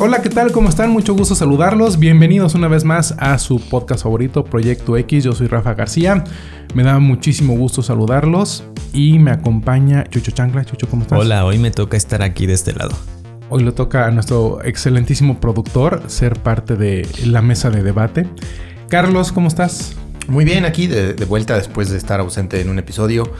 Hola, ¿qué tal? ¿Cómo están? Mucho gusto saludarlos. Bienvenidos una vez más a su podcast favorito, Proyecto X. Yo soy Rafa García. Me da muchísimo gusto saludarlos y me acompaña Chucho Chancla. Chucho, ¿cómo estás? Hola, hoy me toca estar aquí de este lado. Hoy le toca a nuestro excelentísimo productor ser parte de la mesa de debate. Carlos, ¿cómo estás? Muy bien, aquí de, de vuelta después de estar ausente en un episodio.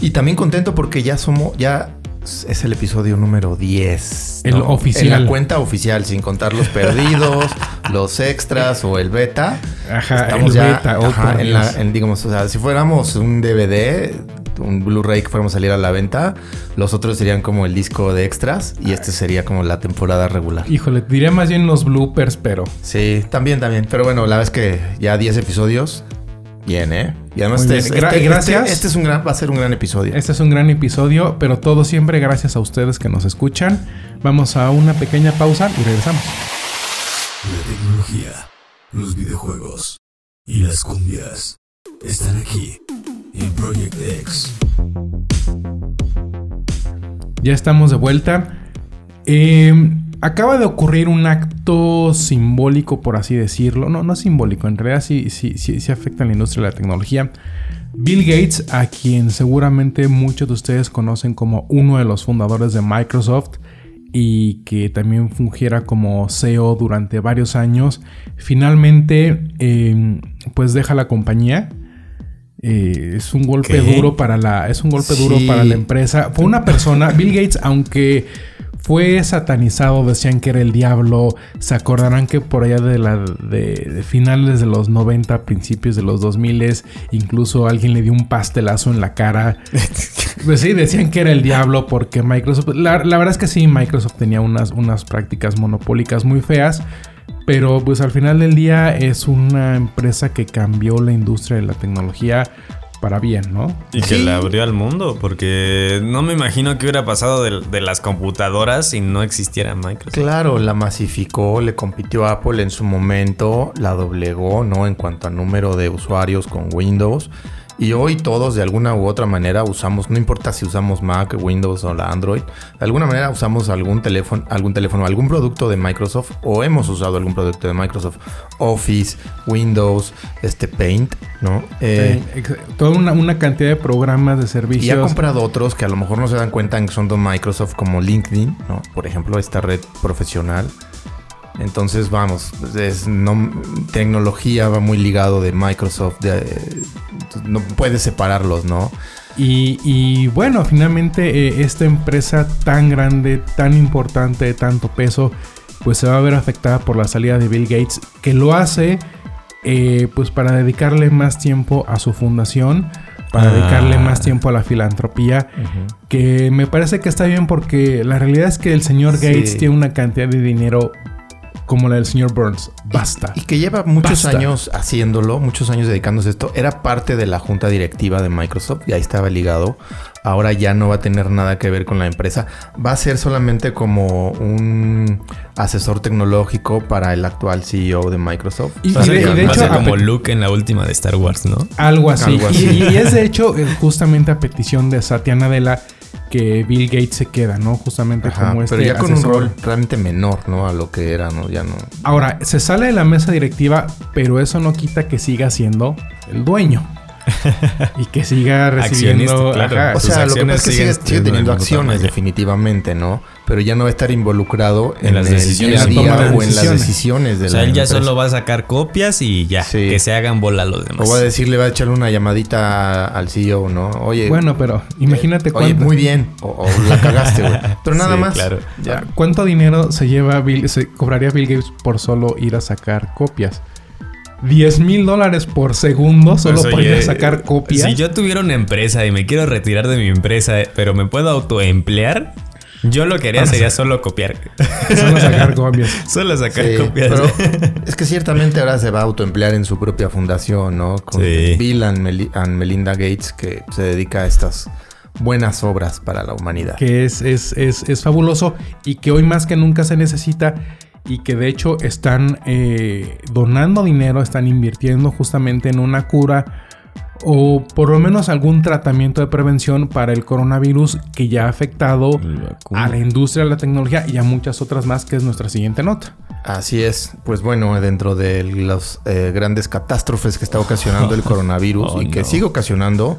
Y también contento porque ya somos, ya es el episodio número 10. El oficial. En la cuenta oficial, sin contar los perdidos, los extras o el beta. Ajá, el beta, oh, ajá, en la, en, digamos, o sea, si fuéramos un DVD, un Blu-ray que fuéramos a salir a la venta, los otros serían como el disco de extras y este sería como la temporada regular. Híjole, diría más bien los bloopers, pero Sí, también, también. Pero bueno, la es que ya 10 episodios. Bien, ¿eh? Y además este, bien. Gra- este- gracias. Este, este es un gran, va a ser un gran episodio. este es un gran episodio, pero todo siempre gracias a ustedes que nos escuchan. Vamos a una pequeña pausa y regresamos. La tecnología, los videojuegos y las cumbias están aquí en Project X. Ya estamos de vuelta. Eh, acaba de ocurrir un acto simbólico, por así decirlo. No, no simbólico, en realidad sí, sí, sí, sí afecta a la industria de la tecnología. Bill Gates, a quien seguramente muchos de ustedes conocen como uno de los fundadores de Microsoft y que también fungiera como CEO durante varios años, finalmente eh, pues deja la compañía. Eh, es un golpe ¿Qué? duro para la es un golpe duro para la empresa. Fue una persona, Bill Gates, aunque fue satanizado, decían que era el diablo. Se acordarán que por allá de la de, de finales de los 90, principios de los 2000, incluso alguien le dio un pastelazo en la cara. Pues sí, decían que era el diablo porque Microsoft. La, la verdad es que sí, Microsoft tenía unas, unas prácticas monopólicas muy feas. Pero pues al final del día es una empresa que cambió la industria de la tecnología para bien, ¿no? Y que Sí. la abrió al mundo, porque no me imagino qué hubiera pasado de, de las computadoras si no existiera Microsoft. Claro, la masificó, le compitió a Apple en su momento, la doblegó, ¿no? En cuanto a número de usuarios con Windows. Y hoy todos de alguna u otra manera usamos, no importa si usamos Mac, Windows o la Android, de alguna manera usamos algún teléfono, algún teléfono, algún producto de Microsoft o hemos usado algún producto de Microsoft, Office, Windows, este Paint, ¿no? Eh, toda una, una cantidad de programas de Y ha servicios. comprado otros que a lo mejor no se dan cuenta en que son de Microsoft como LinkedIn, ¿no? Por ejemplo, esta red profesional. Entonces, vamos, es no, tecnología va muy ligado de Microsoft. de- no puedes separarlos, ¿no? Y, y bueno, finalmente eh, esta empresa tan grande, tan importante, de tanto peso, pues se va a ver afectada por la salida de Bill Gates, que lo hace eh, pues para dedicarle más tiempo a su fundación, para Ah. dedicarle más tiempo a la filantropía, que me parece que está bien porque la realidad es que el señor Sí. Gates tiene una cantidad de dinero como la del señor Burns. Basta. Y que lleva muchos Basta. años haciéndolo, muchos años dedicándose a esto. Era parte de la junta directiva de Microsoft y ahí estaba ligado. Ahora ya no va a tener nada que ver con la empresa. Va a ser solamente como un asesor tecnológico para el actual CEO de Microsoft. Y- Va a y ser, de- y de va a hecho, ser como Luke en la última de Star Wars, ¿no? Algo así. Algo Y- así. Y, es de hecho eh, justamente a petición de Satya Nadella que Bill Gates se queda, ¿no? Justamente Ajá, como este pero ya con un rol realmente menor, ¿no? A lo que era, ¿no? Ya no. Ahora, se sale de la mesa directiva, pero eso no quita que siga siendo el dueño. y que siga recibiendo... Accionista, claro. ajá, O sea, lo que acciones pasa es que sigue, sigue teniendo acciones definitivamente, ¿no? Pero ya no va a estar involucrado en, En las el decisiones, día a día o en las decisiones. de O sea, la él ya empresa. solo va a sacar copias y ya, Sí. que se hagan bola los demás. O va a decirle, va a echarle una llamadita al CEO, ¿no? Oye, Bueno, pero imagínate oye, cuánto, muy bien. O, o la cagaste, güey. Pero nada Sí, más. claro. Ya. cuánto dinero se lleva Bill, se cobraría Bill Gates por solo ir a sacar copias. 10 mil dólares por segundo solo Pues, por ir a oye, sacar copias. Si yo tuviera una empresa y me quiero retirar de mi empresa, pero me puedo autoemplear, yo lo que haría sería solo copiar. Solo sacar copias. solo sacar Sí, copias. pero es que ciertamente ahora se va a autoemplear en su propia fundación, ¿no? Con Sí. Bill and Melinda Gates, que se dedica a estas buenas obras para la humanidad. que es, es, es, es fabuloso y que hoy más que nunca se necesita y que de hecho están eh, donando dinero, están invirtiendo justamente en una cura o por lo menos algún tratamiento de prevención para el coronavirus que ya ha afectado a la industria de la tecnología y a muchas otras más, que es nuestra siguiente nota. Así es, pues bueno, dentro de las eh, grandes catástrofes que está ocasionando el coronavirus Oh, y que no. sigue ocasionando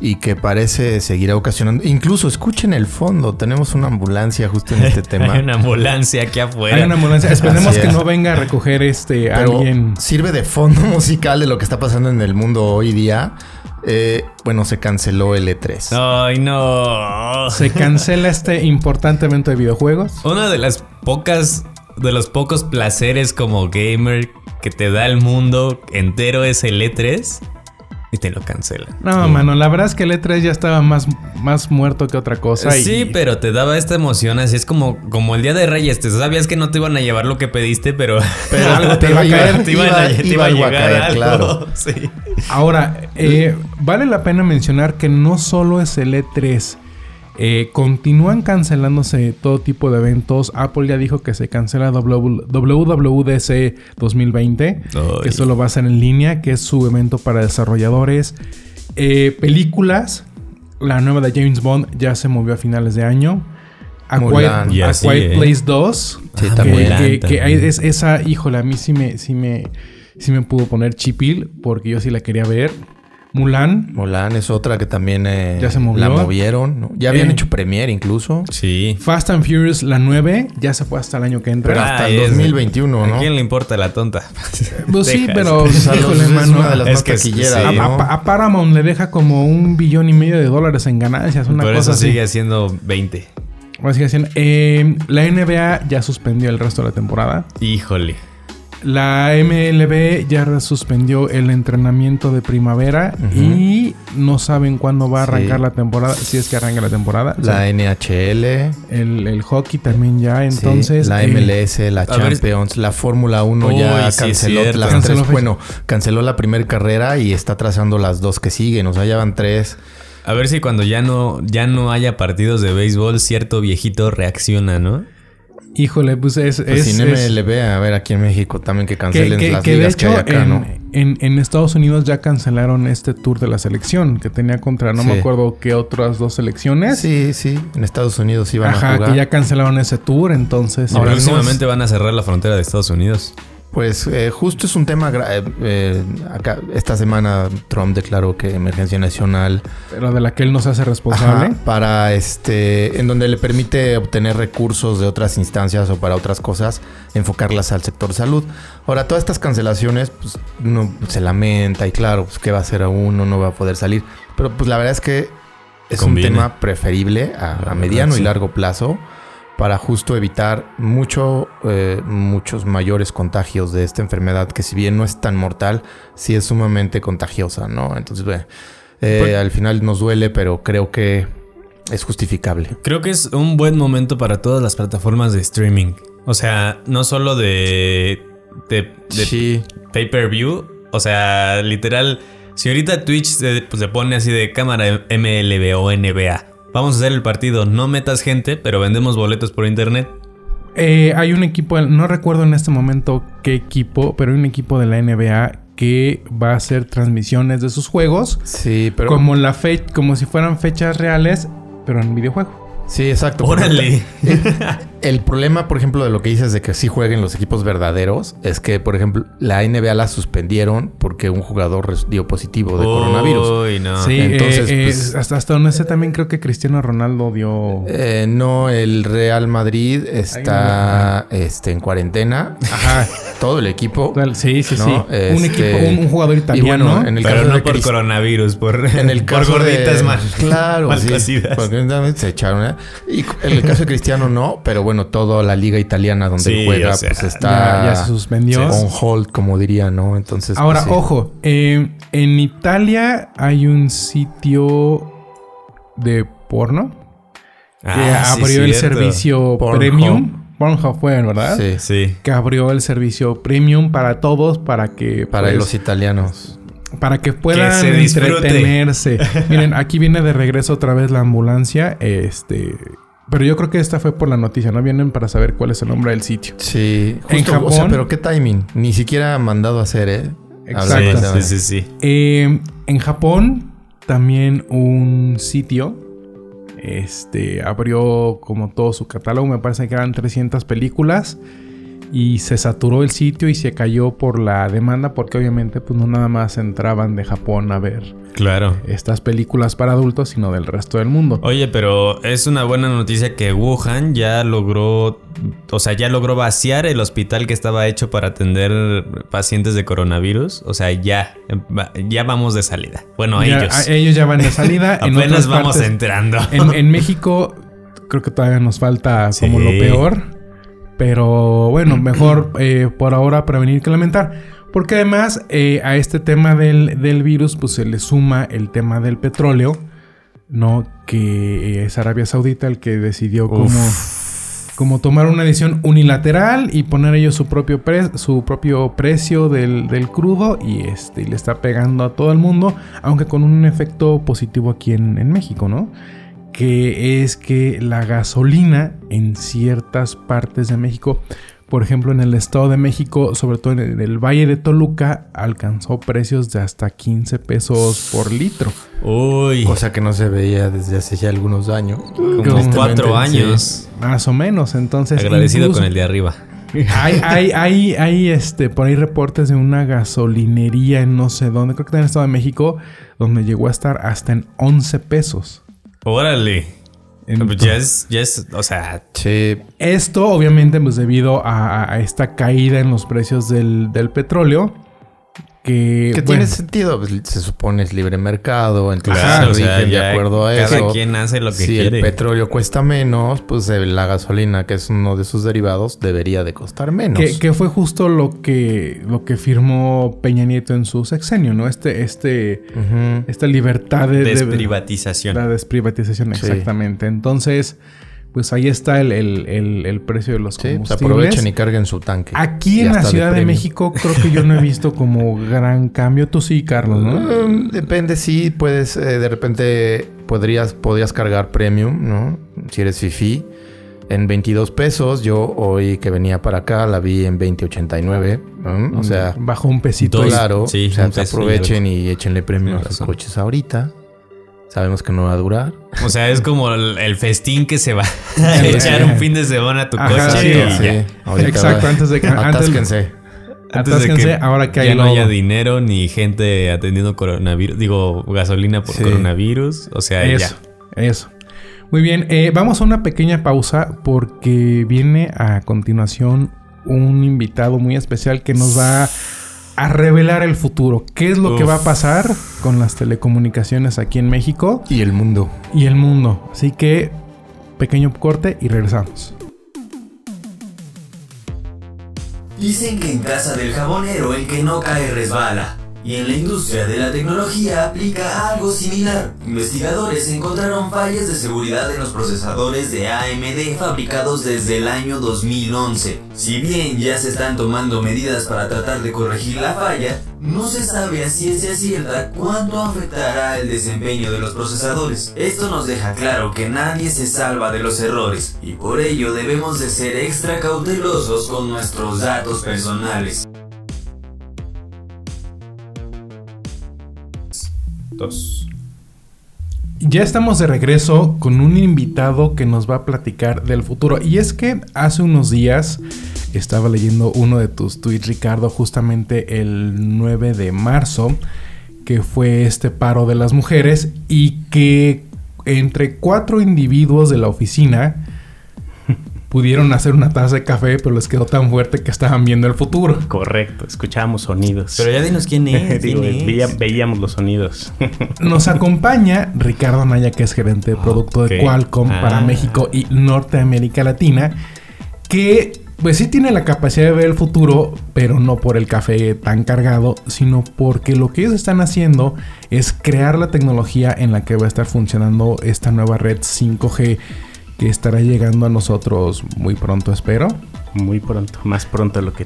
y que parece seguirá ocasionando, incluso escuchen el fondo, tenemos una ambulancia justo en este tema. Hay una ambulancia aquí afuera. Hay una ambulancia. Esperemos que no venga a recoger este Pero alguien. sirve de fondo musical de lo que está pasando en el mundo hoy día. Eh, bueno, se canceló el E E3. Ay, no. Se cancela este importante evento de videojuegos. Una de las pocas, de los pocos placeres como gamer que te da el mundo entero es el E3 y te lo cancelan. No, mano, la verdad es que el E3 ya estaba más, más muerto que otra cosa. y- Sí, pero te daba esta emoción así. Es como, como el día de Reyes. Te sabías que no te iban a llevar lo que pediste, pero, Pero algo te iba a caer, te iba- a, te iba iba a llegar caer, algo. claro. Sí. Ahora, eh, vale la pena mencionar que no solo es el E3. Eh, continúan cancelándose todo tipo de eventos. Apple ya dijo que se cancela WWDC 2020, Ay. que solo va a ser en línea, que es su evento para desarrolladores. Eh, películas, la nueva de James Bond ya se movió a finales de año. A Mulan. Quiet, Y A así, Quiet eh. Place 2. Sí, que- que- que es esa, híjole, a mí sí me, sí me, sí me pudo poner chipil porque yo sí la quería ver. Mulan, Mulan es otra que también eh, Ya se movió. la movieron. ¿no? Ya habían Eh. hecho premier incluso. Sí. Fast and Furious, la 9, ya se fue hasta el año que entra. Pero hasta Ay, el es- 2021, ¿A ¿no? quién le importa la tonta? pues sí, pero híjole, es una de las Es más que sí, taquilleras, sí. A, ¿no? a- a Paramount le deja como un billón y medio de dólares en ganancias, una Por cosa eso así. sigue siendo 20. Así que hacían- eh, la NBA ya suspendió el resto de la temporada. Híjole. La MLB ya suspendió el entrenamiento de primavera y no saben cuándo va a arrancar Sí. la temporada, si es que arranca la temporada. O sea, La NHL, el, el hockey también ya, sí, entonces... la eh, MLS, la ver- Champions, la Fórmula 1 Uy, ya canceló las Canceló tres. Bueno, canceló la primera carrera y está trazando las dos que siguen. O sea, ya van tres. A ver si cuando ya no, ya no haya partidos de béisbol, cierto viejito reacciona, ¿no? Híjole, pues es... Pues es- sin es- MLB, a ver aquí en México también que cancelen que- las que de ligas que hecho hay acá, en, ¿no? en- en Estados Unidos ya cancelaron este tour de la selección que tenía contra no me acuerdo qué otras dos selecciones. Sí, sí, en Estados Unidos iban a Ajá, jugar. que ya cancelaron ese tour, entonces... Ahora, próximamente van a cerrar la frontera de Estados Unidos. Pues eh, justo es un tema gra- eh, eh, acá esta semana Trump declaró que emergencia nacional pero de la que él no se hace responsable. Ajá, para este en donde le permite obtener recursos de otras instancias o para otras cosas enfocarlas al sector salud. Ahora todas estas cancelaciones pues uno se lamenta y claro, pues qué va a hacer a uno, no va a poder salir, pero pues la verdad es que es Conviene. un tema preferible a, a verdad, mediano sí. y largo plazo para justo evitar mucho, eh, muchos mayores contagios de esta enfermedad que si bien no es tan mortal, sí es sumamente contagiosa, ¿no? Entonces, bueno, eh, Pues- al final nos duele, pero creo que es justificable. Creo que es un buen momento para todas las plataformas de streaming. O sea, no solo de, de, de sí, pay-per-view. O sea, literal, si ahorita Twitch se, pues, se pone así de cámara MLB o NBA. Vamos a hacer el partido, no metas gente, pero vendemos boletos por internet. Eh, hay un equipo, no recuerdo en este momento qué equipo, pero hay un equipo de la NBA que va a hacer transmisiones de sus juegos sí, pero como la fe como si fueran fechas reales, pero en videojuego. sí, exacto. Órale. El problema, por ejemplo, de lo que dices de que sí jueguen los equipos verdaderos es que, por ejemplo, la NBA la suspendieron porque un jugador dio positivo de coronavirus. Uy, no. sí, entonces, eh, eh, pues- hasta, hasta donde sé también creo que Cristiano Ronaldo dio... Eh, no, el Real Madrid está este, en cuarentena. Ajá. Todo el equipo. Sí, sí, ¿no? sí. Un Este, equipo, un, un jugador y italiano. bueno, en el Pero caso no de por Cris- coronavirus, por, En el por gorditas de, mal, claro, mal sí, cocidas. porque obviamente se echaron. ¿eh? Y en el caso de Cristiano no, pero bueno, toda la liga italiana donde Sí, juega, o sea, pues está ya, ya se suspendió. on hold, como diría, ¿no? Entonces, Ahora, pues, sí. ojo, eh, en Italia hay un sitio de porno que Ah, sí, abrió el cierto. servicio premium. Pornhub fue, ¿verdad? Sí, Sí. Que abrió el servicio premium para todos para que para pues, los italianos. para que puedan disfrute. entretenerse. Miren, aquí viene de regreso otra vez la ambulancia, este, pero yo creo que esta fue por la noticia, no vienen para saber cuál es el nombre del sitio. Sí, En justo, o sea, Japón- pero qué timing. Ni siquiera mandado a hacer, ¿eh? Exacto. Sí, sí, sí. Eh, en Japón, también un sitio este, abrió como todo su catálogo. Me parece que eran 300 películas. Y se saturó el sitio y se cayó por la demanda porque obviamente pues no nada más entraban de Japón a ver Claro. estas películas para adultos, sino del resto del mundo. Oye, pero es una buena noticia que Wuhan ya logró, o sea, ya logró vaciar el hospital que estaba hecho para atender pacientes de coronavirus. O sea, ya, ya vamos de salida. Bueno, Ya- ellos. a- ellos ya van de salida. en Apenas vamos partes- entrando. En, en México creo que todavía nos falta como Sí. lo peor. Pero bueno, mejor eh, por ahora prevenir que lamentar. Porque además eh, a este tema del, del virus pues se le suma el tema del petróleo. ¿No? Que eh, es Arabia Saudita el que decidió como, como tomar una decisión unilateral y poner ellos su propio, pre- su propio precio del, del crudo. Y este y le está pegando a todo el mundo. Aunque con un efecto positivo aquí en, en México, ¿no? Que es que la gasolina en ciertas partes de México, por ejemplo en el Estado de México, sobre todo en el, Valle de Toluca, alcanzó precios de hasta 15 pesos por litro. Uy, Cosa que no se veía desde hace ya algunos años. como cuatro sí. años. Más o menos, entonces... Agradecido incluso- con el de arriba. Hay, hay, hay, hay, este, por ahí reportes de una gasolinería en no sé dónde, creo que en el Estado de México, donde llegó a estar hasta en 11 pesos. Órale. En Pues ya es, ya es, o sea, Sí, Esto obviamente pues debido a, a esta caída en los precios del, del petróleo. Que, que bueno, tiene sentido. pues, se supone es libre mercado, entonces claro, o se sea, rigen de acuerdo a cada eso. quien hace lo que si quiere. el petróleo cuesta menos, pues eh, la gasolina, que es uno de sus derivados, debería de costar menos. que, que fue justo lo que, lo que firmó Peña Nieto en su sexenio, ¿no? Este, este, esta libertad de, de- Desprivatización. la desprivatización, Sí. exactamente. Entonces, pues ahí está el, el- el- el precio de los Sí, pues combustibles. aprovechen y carguen su tanque. Aquí en la Ciudad de. México creo que yo no he visto como gran cambio. Tú sí, Carlos, ¿no? Mm, Depende, sí, puedes, eh, de repente podrías, podrías cargar premium, ¿no? Si eres fifi. En 22 pesos, yo hoy que venía para acá la vi en 20.89. ¿no? O sea, Bajó un pesito. Dos. claro, sí, o sea, un se aprovechen y échenle premio a razón. coches ahorita. Sabemos que no va a durar. O sea, es como el, el festín que se va a echar un fin de semana a tu Ajá, coche sí, y sí. ya. Ahorita Exacto, antes de que- antes- Atásquense. Antes de que ahora que hay ya no haya dinero ni gente atendiendo coronavirus, digo, gasolina por Sí. coronavirus, o sea, Eso, ya. eso. Muy bien, eh, vamos a una pequeña pausa porque viene a continuación un invitado muy especial que nos va a revelar el futuro. ¿Qué es lo que va a pasar con las telecomunicaciones aquí en México Y el mundo. y el mundo? Así que, pequeño corte y regresamos. Dicen que en casa del jabonero el que no cae resbala. Y en la industria de la tecnología aplica algo similar. Investigadores encontraron fallas de seguridad en los procesadores de AMD fabricados desde el año 2011. Si bien ya se están tomando medidas para tratar de corregir la falla, no se sabe a ciencia cierta cuánto afectará el desempeño de los procesadores. Esto nos deja claro que nadie se salva de los errores y por ello debemos de ser extra cautelosos con nuestros datos personales. Ya estamos de regreso con un invitado que nos va a platicar del futuro. Y es que hace unos días estaba leyendo uno de tus tweets, Ricardo, justamente el 9 de marzo, que fue este paro de las mujeres y que entre cuatro individuos de la oficina pudieron hacer una taza de café, pero les quedó tan fuerte que estaban viendo el futuro. Correcto, escuchábamos sonidos. Pero ya dinos quién es. Digo, quién es. veía- veíamos los sonidos. Nos acompaña Ricardo Naya, que es gerente de producto de. Qualcomm para Ah. México y Norteamérica Latina, que pues sí tiene la capacidad de ver el futuro, pero no por el café tan cargado, sino porque lo que ellos están haciendo es crear la tecnología en la que va a estar funcionando esta nueva red 5G que estará llegando a nosotros muy pronto, espero. Muy pronto, más pronto de lo que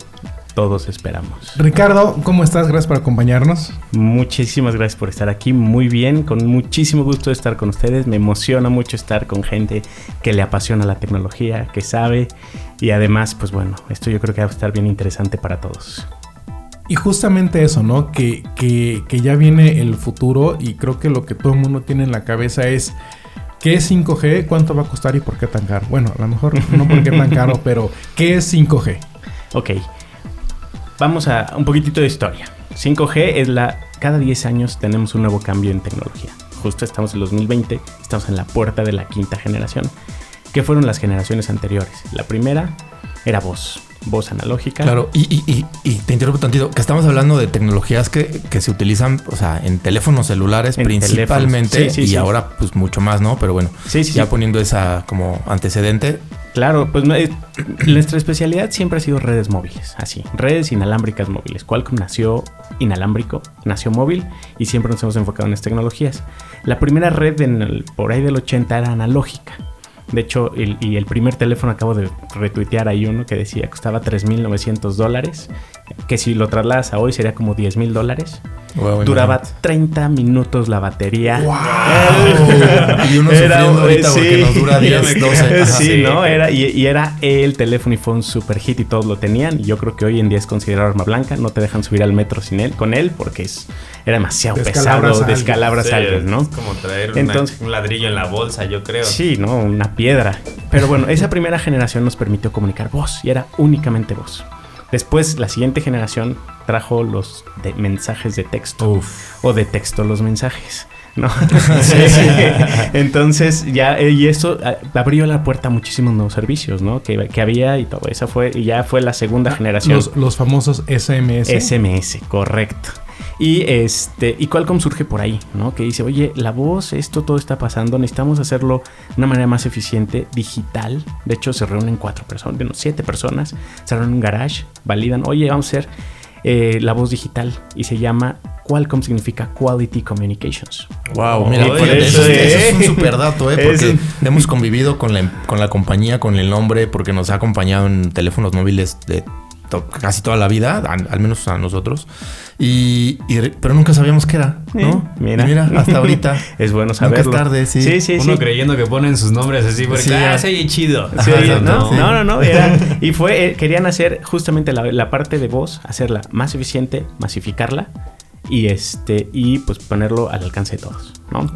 todos esperamos. Ricardo, ¿cómo estás? Gracias por acompañarnos. Muchísimas gracias por estar aquí. Muy bien, con muchísimo gusto de estar con ustedes. Me emociona mucho estar con gente que le apasiona la tecnología, que sabe. Y además, pues bueno, esto yo creo que va a estar bien interesante para todos. y justamente eso, ¿no? Que, que, que ya viene el futuro y creo que lo que todo el mundo tiene en la cabeza es ¿qué es 5G? ¿Cuánto va a costar y por qué tan caro? Bueno, a lo mejor no por qué tan caro, pero ¿qué es 5G? Ok. Vamos a un poquitito de historia. 5G es la... Cada 10 años tenemos un nuevo cambio en tecnología. Justo estamos en 2020, estamos en la puerta de la quinta generación. ¿Qué fueron las generaciones anteriores? La primera era voz voz analógica. Claro, y, y, y, y te interrumpo tantito, que estamos hablando de tecnologías que, que se utilizan, o sea, en teléfonos celulares En principalmente teléfonos. Sí, sí, y sí. ahora pues mucho más, ¿no? Pero bueno, ya poniendo esa como antecedente, Claro, pues nuestra especialidad siempre ha sido redes móviles, así, redes inalámbricas móviles. Qualcomm nació inalámbrico, nació móvil y siempre nos hemos enfocado en estas tecnologías. La primera red en el- por ahí del 80 era analógica. De hecho, el, y el primer teléfono acabo de retuitear ahí uno que decía costaba 3.900 dólares, que si lo trasladas a hoy sería como 10.000 dólares. Wow, Duraba 30 minutos la batería. y uno Era, sufriendo ahorita eh, porque sí. nos dura 10, 12. Ajá. sí, Sí. ¿no? Era, y, y era el teléfono y fue un super hit y todos lo tenían. Y yo creo que hoy en día es considerado arma blanca. No te dejan subir al metro sin él, con él porque es, era demasiado Descalabras pesado. Descalabras a alguien, ¿no? Es como traer una- Entonces- un ladrillo en la bolsa, yo creo. Sí, ¿no? Una piedra. Pero bueno, esa primera generación nos permitió comunicar voz y era únicamente voz. Después, la siguiente generación trajo los de mensajes de texto. O de texto los mensajes. ¿no? Sí, sí. Entonces, ya, eh, y eso ah, abrió la puerta a muchísimos nuevos servicios, ¿no? Que, que había y todo. Esa fue, y ya fue la segunda generación. Los, los famosos SMS. SMS, correcto. Y este, y Qualcomm surge por ahí, ¿no? Que dice, oye, la voz, esto todo está pasando, necesitamos hacerlo de una manera más eficiente, digital. De hecho, se reúnen cuatro personas, bueno, siete personas, se reúnen en un garage, validan, oye, vamos a hacer eh, la voz digital. Y se llama Qualcomm significa Quality Communications. Wow, mira, Y oye, por eso, ¿eh? es un super dato, ¿eh? Porque un- hemos convivido con la, con la compañía, con el nombre, porque nos ha acompañado en teléfonos móviles de to- casi toda la vida, al, al menos a nosotros. Y, pero nunca sabíamos qué era, ¿no? Eh, mira. Y mira, hasta ahorita. Es bueno Nunca saberlo. es tarde, sí. Sí, sí, Uno sí. creyendo que ponen sus nombres así porque Sí, ah, se oye chido. Sí, Ajá, ¿no? sí. no, no, no, era- y fue, eh, querían hacer justamente la, la parte de voz, hacerla más eficiente, masificarla y este, y pues ponerlo al alcance de todos, ¿no?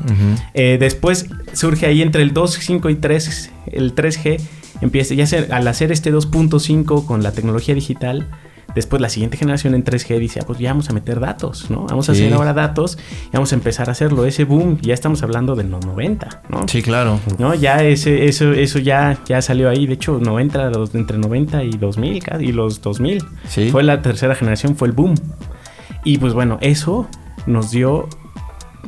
Eh, después surge ahí entre el 2, 5 y 3, el 3G, empieza, ya se- al hacer este 2.5 con la tecnología digital, después la siguiente generación en 3G dice, ah, pues ya vamos a meter datos, ¿no? Vamos a hacer ahora datos y vamos a empezar a hacerlo, ese boom, ya estamos hablando de los 90, ¿no? Sí, claro. ¿no? Ya ese, eso, eso ya, ya salió ahí. De hecho, 90, los- entre 90 y 2000, casi, y los 2000. Sí. Fue la tercera generación, fue el boom. Y pues bueno, eso nos dio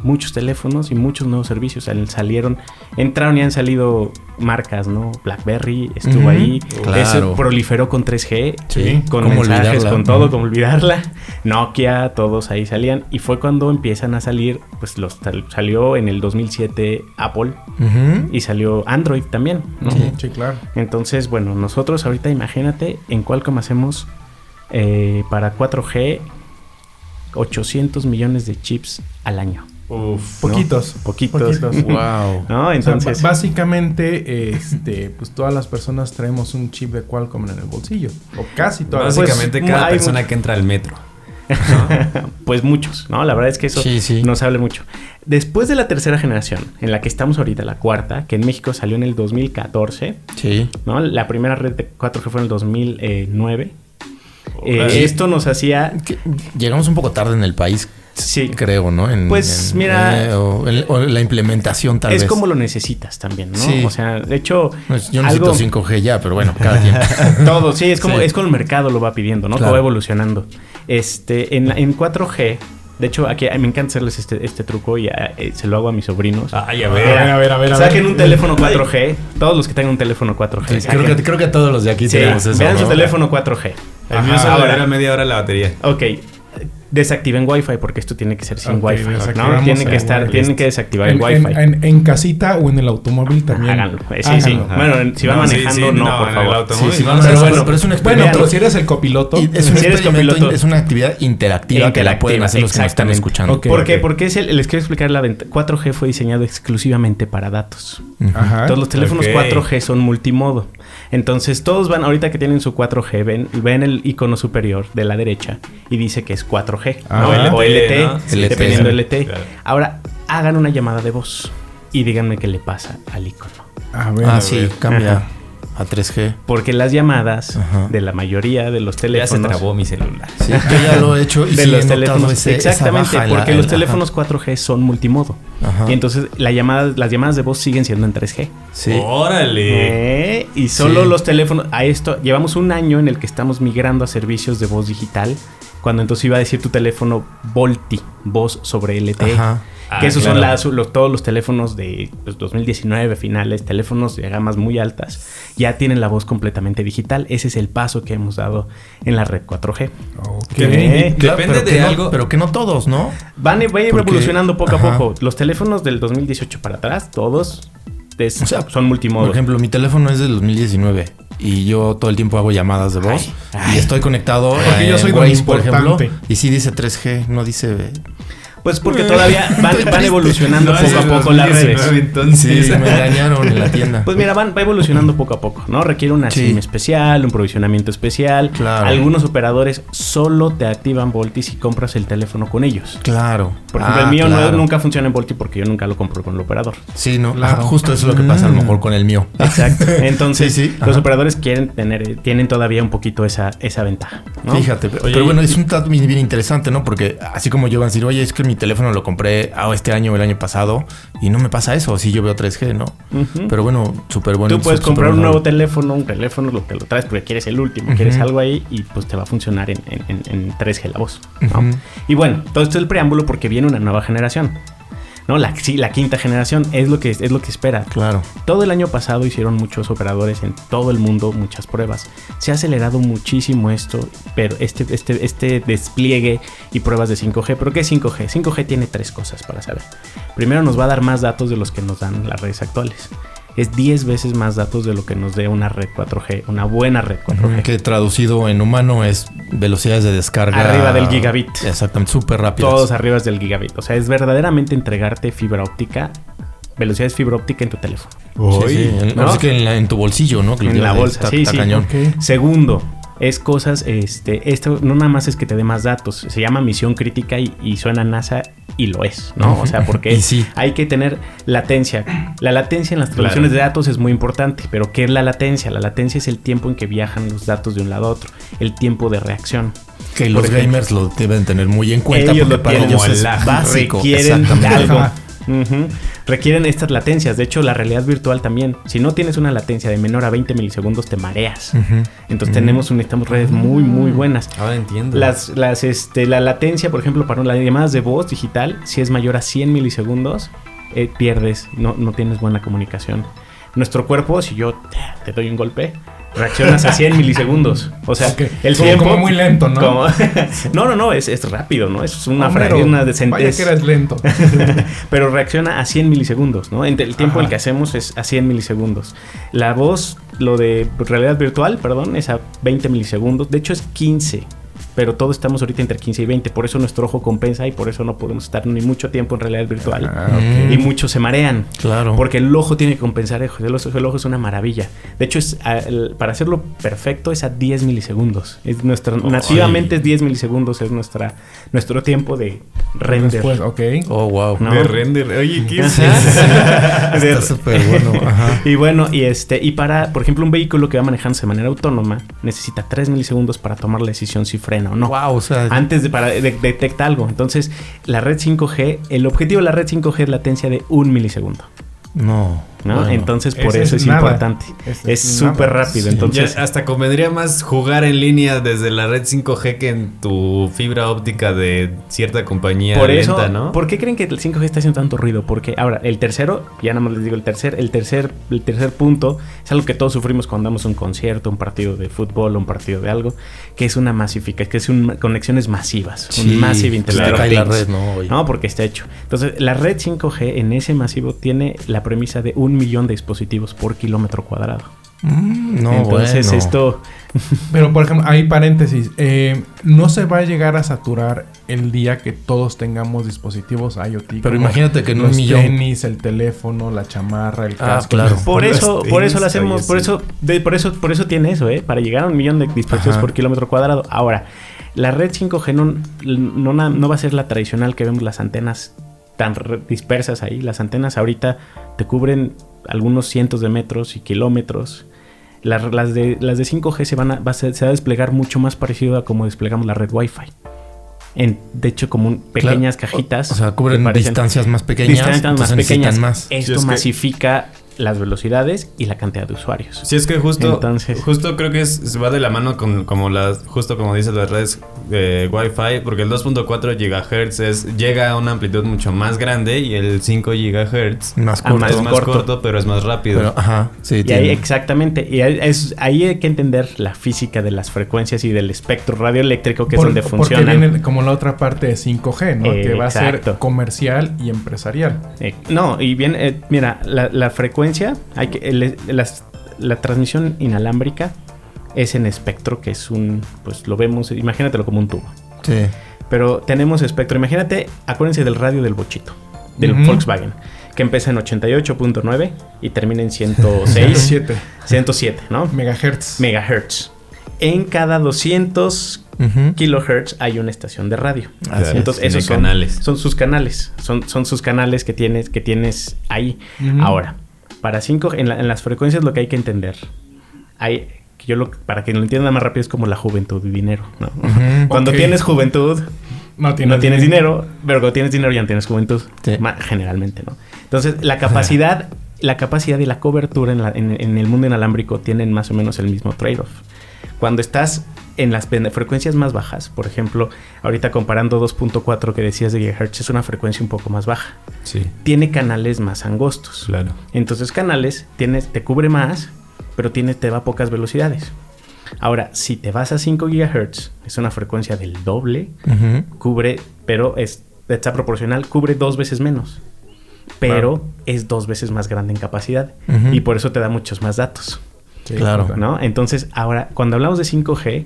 muchos teléfonos y muchos nuevos servicios. Sal- Salieron, entraron y han salido marcas, ¿no? BlackBerry estuvo ahí. claro. Eso proliferó con 3G, Sí, con mensajes, olvidarla. con todo, como olvidarla. Nokia, todos ahí salían. Y fue cuando empiezan a salir, pues los tal- salió en el 2007 Apple Ujú. y salió Android también, ¿no? Sí. Sí, claro. Entonces, bueno, nosotros ahorita imagínate en Qualcomm hacemos eh, para 4G 800 millones de chips al año. Uf. Poquitos. Poquitos. Poquitos. Wow. ¿No? O sea, Entonces, básicamente, este, pues todas las personas traemos un chip de Qualcomm en el bolsillo. O casi todas. Básicamente Pues, cada persona mucho- que entra al metro. pues muchos, ¿no? La verdad es que eso Sí, sí. nos habla mucho. Después de la tercera generación, en la que estamos ahorita, la cuarta, que en México salió en el 2014, Sí. ¿no? La primera red de 4G fue en el 2009. Eh, esto nos hacía... Llegamos un poco tarde en el país, Sí, creo, ¿no? En- Pues, en- mira- eh, o, en- o la implementación tal es vez. como lo necesitas también, ¿no? Sí. O sea, de hecho, Pues, Yo algo- necesito 5G ya, pero bueno, cada quien. todo, sí, es como, Sí. es como el mercado lo va pidiendo, ¿no? Claro. va evolucionando. Este, en, en 4G, de hecho, aquí me encanta hacerles este, este truco y eh, se lo hago a mis sobrinos. Ay, a A ver. a ver, a ver. a Saquen ver. un teléfono 4G, todos los que tengan un teléfono 4G. Sí, creo, que, creo que todos los de aquí Sí, tenemos eso. vean su ¿no? teléfono 4G. El mío se va a media hora la batería. Ok. Desactiven Wi-Fi porque esto tiene que ser sin Ok, Wi-Fi. ¿no? Tienen que estar, tienen que desactivar En, el Wi-Fi. en- en- en casita o en el automóvil también. Háganlo. Eh, Sí, sí. Bueno, en- si van No, manejando, sí, no, no, por favor. Sí, sí, No, pero bueno. pero es un Bueno, experimento. pero si eres el copiloto. Y es un Si eres experimento, copiloto. es una actividad interactiva que la pueden Interactiva, hacer los que están escuchando. Ok. ¿Por qué? Porque es el- les quiero explicar la venta. 4G fue diseñado exclusivamente para datos. Ajá. Todos los teléfonos ok. 4G son multimodo. Entonces todos van, ahorita que tienen su 4G, ven, ven el icono superior de la derecha y dice que es 4G Ah, o LTE, LTE, ¿no? Sí, dependiendo del. Claro. Ahora hagan una llamada de voz y díganme qué le pasa al icono. A ver. Ah, sí, cambia Ajá. a 3G. Porque las llamadas Ajá. de la mayoría de los Ya se teléfonos trabó mi celular. Sí, yo ya lo he hecho y de sí los he teléfonos. ese- esa Exactamente, baja en la- porque los ajá. teléfonos 4G son multimodo. Ajá. Y entonces la llamada, las llamadas de voz siguen siendo en 3G. Sí. Órale. Eh, y solo Sí. los teléfonos, a esto, llevamos un año en el que estamos migrando a servicios de voz digital, cuando entonces iba a decir tu teléfono Volti, voz sobre LTE. Ajá. Que Ah, esos claro. son las- los- todos los teléfonos de pues, 2019 finales, teléfonos de gamas muy altas, ya tienen la voz completamente digital. Ese es el paso que hemos dado en la red 4G. Ok. Que- Eh, Claro, Depende de no- algo. pero que no todos, ¿no? Van, a- va a ir Porque- evolucionando poco ajá. a poco. Los teléfonos del 2018 para atrás, todos es- O sea, son multimodo. Por ejemplo, mi teléfono es del 2019 y yo todo el tiempo hago llamadas de voz Ay, ay. y estoy conectado Porque en yo soy Waze, por ejemplo, y sí dice 3G, no dice Pues porque todavía van, evolucionando No, poco a poco las 2019, redes. Entonces, Sí, me engañaron en la tienda. Pues mira, van, va evolucionando poco a poco, ¿no? Requiere una Sí. SIM especial, un provisionamiento especial. Claro. Algunos operadores solo te activan Volti si compras el teléfono con ellos. Claro. Por ejemplo, Ah, el mío no- claro. nunca funciona en Volti porque yo nunca lo compro con el operador. Sí, no, Claro. Ajá, justo eso es lo que pasa a lo Mm. mejor con el mío. Exacto. Entonces, Sí, sí, los operadores quieren tener, eh, tienen todavía un poquito esa, esa ventaja. ¿no? Fíjate, pero, Oye, pero bueno, es un dato bien, bien interesante, ¿no? Porque así como yo van a decir, oye, es que mi teléfono lo compré ah, este año o el año pasado y no me pasa eso, sí yo veo 3G, ¿no? Pero bueno, súper bueno. Tú puedes comprar un bueno. nuevo teléfono, un teléfono, lo que lo traes porque quieres el último, quieres algo ahí y pues te va a funcionar en, en- en- en 3G la voz. Y bueno, todo esto es el preámbulo porque viene una nueva generación. ¿No? La, sí, la quinta generación es lo, que, es lo que espera. Claro. Todo el año pasado hicieron muchos operadores en todo el mundo, muchas pruebas. Se ha acelerado muchísimo esto, pero este, este, este despliegue y pruebas de 5G. ¿Pero qué es 5G? 5G tiene tres cosas para saber. Primero nos va a dar más datos de los que nos dan las redes actuales. Es 10 veces más datos de lo que nos dé una red 4G, una buena red 4G. Que traducido en humano es velocidades de descarga. Arriba del gigabit. Exactamente, súper rápido. Todos arriba del gigabit. O sea, es verdaderamente entregarte fibra óptica, velocidades fibra óptica en tu teléfono. Sí, ¿no? ahora sí que en, la- en tu bolsillo, ¿no? Que En la bolsa, está- sí, está sí. cañón. Segundo, es cosas, este, esto no nada más es que te dé más datos, se llama misión crítica y, y suena NASA y lo es, ¿no? O sea, porque sí. hay que tener latencia. La latencia en las traducciones Claro. de datos es muy importante, pero ¿qué es la latencia? La latencia es el tiempo en que viajan los datos de un lado a otro, el tiempo de reacción. Que los ejemplo, gamers lo deben tener muy en cuenta ellos porque lo para ellos es básico. requieren algo. Requieren estas latencias. De hecho, la realidad virtual también. Si no tienes una latencia de menor a 20 milisegundos, te mareas. Entonces tenemos necesitamos redes muy, muy buenas. Ahora entiendo. Las, las, este, la latencia, por ejemplo, para las llamadas de voz digital, si es mayor a 100 milisegundos, eh, pierdes, no, no tienes buena comunicación. Nuestro cuerpo, si yo te doy un golpe, reaccionas a 100 milisegundos. O sea, Ok. el Como- tiempo... como muy lento, ¿no? como- no, no, no, es, es rápido, ¿no? Es una fracción, una Vaya decentez. que eres lento. Pero reacciona a 100 milisegundos, ¿no? Entre el tiempo Ajá. el que hacemos es a 100 milisegundos. La voz, lo de realidad virtual, perdón, es a 20 milisegundos. De hecho es 15. Pero todos estamos ahorita entre 15 y 20. Por eso nuestro ojo compensa y por eso no podemos estar ni mucho tiempo en realidad virtual. Ah. Y muchos se marean. Claro. Porque el ojo tiene que compensar. El ojo, el ojo es una maravilla. De hecho, es a- el- para hacerlo perfecto es a 10 milisegundos. Es nuestra, nativamente es 10 milisegundos. Es nuestra, nuestro tiempo de render. Después, ok. Oh, wow. No. De render. Oye, ¿qué es. Está súper bueno. Ajá. Y bueno, y este, y para, por ejemplo, un vehículo que va manejándose de manera autónoma, necesita 3 milisegundos para tomar la decisión si frena o no. Wow, o sea, Antes de para de- detecta algo. Entonces, la red 5G, el objetivo de la red 5G es latencia de un milisegundo. no. ¿No? Bueno. Entonces, por eso es importante. Es súper rápido. Sí. Entonces, Ya hasta convendría más jugar en línea desde la red 5G que en tu fibra óptica de cierta compañía por eso, ¿no? ¿por qué creen que el 5G está haciendo tanto ruido? Porque ahora, el tercero, ya nada más les digo el tercer, el tercer, el tercer punto, es algo que todos sufrimos cuando damos un concierto, un partido de fútbol, un partido de algo, que es una masifica, que es un, conexiones masivas, Sí, un massive se internet. la red, ¿no? Oye. No, porque está hecho. Entonces, la red 5G en ese masivo tiene la premisa de un millón de dispositivos por kilómetro cuadrado. Mm, no, Entonces bueno. esto... Pero, por ejemplo, hay paréntesis. eh, no se va a llegar a saturar el día que todos tengamos dispositivos IoT. Pero imagínate que un los millón- tenis, el teléfono, la chamarra, el Ah, casco. claro. Por eso, por eso lo hacemos, por eso, de- por eso, por eso tiene eso, ¿eh? Para llegar a un millón de dispositivos Ajá. por kilómetro cuadrado. Ahora, la red 5G no, no, na- no va a ser la tradicional que vemos las antenas tan dispersas ahí. Las antenas ahorita te cubren algunos cientos de metros y kilómetros. Las, las de, las de 5G se van a, va a ser- se va a desplegar mucho más parecido a como desplegamos la red Wi-Fi. En, de hecho, como un- pequeñas Claro. cajitas. O sea, cubren distancias más pequeñas. distancias más pequeñas. más. Esto Sí, es que- masifica las velocidades y la cantidad de usuarios. Sí, es que justo, Entonces- justo creo que es- se va de la mano con como las, justo como dice las redes eh, Wi-Fi, porque el 2.4 GHz es, llega a una amplitud mucho más grande y el 5 GHz Más Ah, corto. más es más corto. corto. pero es más rápido. Pero, ajá, sí, Y ahí, exactamente, y ahí, es- ahí hay que entender la física de las frecuencias y del espectro radioeléctrico, que Por- es donde Porque funcionan. viene como la otra parte de 5G, ¿no? Eh, que va a ser comercial y empresarial. Eh, no, y bien, eh, mira, la, la frecuencia, hay que, el- las- la transmisión inalámbrica es en espectro, que es un, pues lo vemos, imagínatelo como un tubo. sí. Pero tenemos espectro. Imagínate, acuérdense del radio del bochito, del. Volkswagen, que empieza en 88.9 y termina en 106, 7 107, ¿no? megahertz. Megahertz. En cada 200 Ujú. kilohertz hay una estación de radio. Así es. Entonces, esos son, canales. son sus canales. Son, son sus canales que tienes, que tienes ahí. Ahora, para 5, en, la- en las frecuencias lo que hay que entender. Hay, que yo lo, para que lo entienda más rápido, es como la juventud y dinero. Cuando tienes juventud, no tienes, no tienes dinero, pero cuando tienes dinero ya no tienes juventud. Sí. Generalmente, ¿no? Entonces, la capacidad, la capacidad y la cobertura en, la- en- en el mundo inalámbrico tienen más o menos el mismo trade-off. Cuando estás en las frecuencias más bajas, por ejemplo, ahorita comparando 2.4 que decías de gigahertz, es una frecuencia un poco más baja. sí, Tiene canales más angostos. claro. Entonces, canales tienes, te cubre más, pero tiene, te va a pocas velocidades. Ahora, si te vas a 5 GHz, es una frecuencia del doble, Ujú. cubre, pero es, está proporcional, cubre dos veces menos. Pero es dos veces más grande en capacidad. Ujú. Y por eso te da muchos más datos. Sí, Claro. ¿no? Entonces, ahora, cuando hablamos de 5G,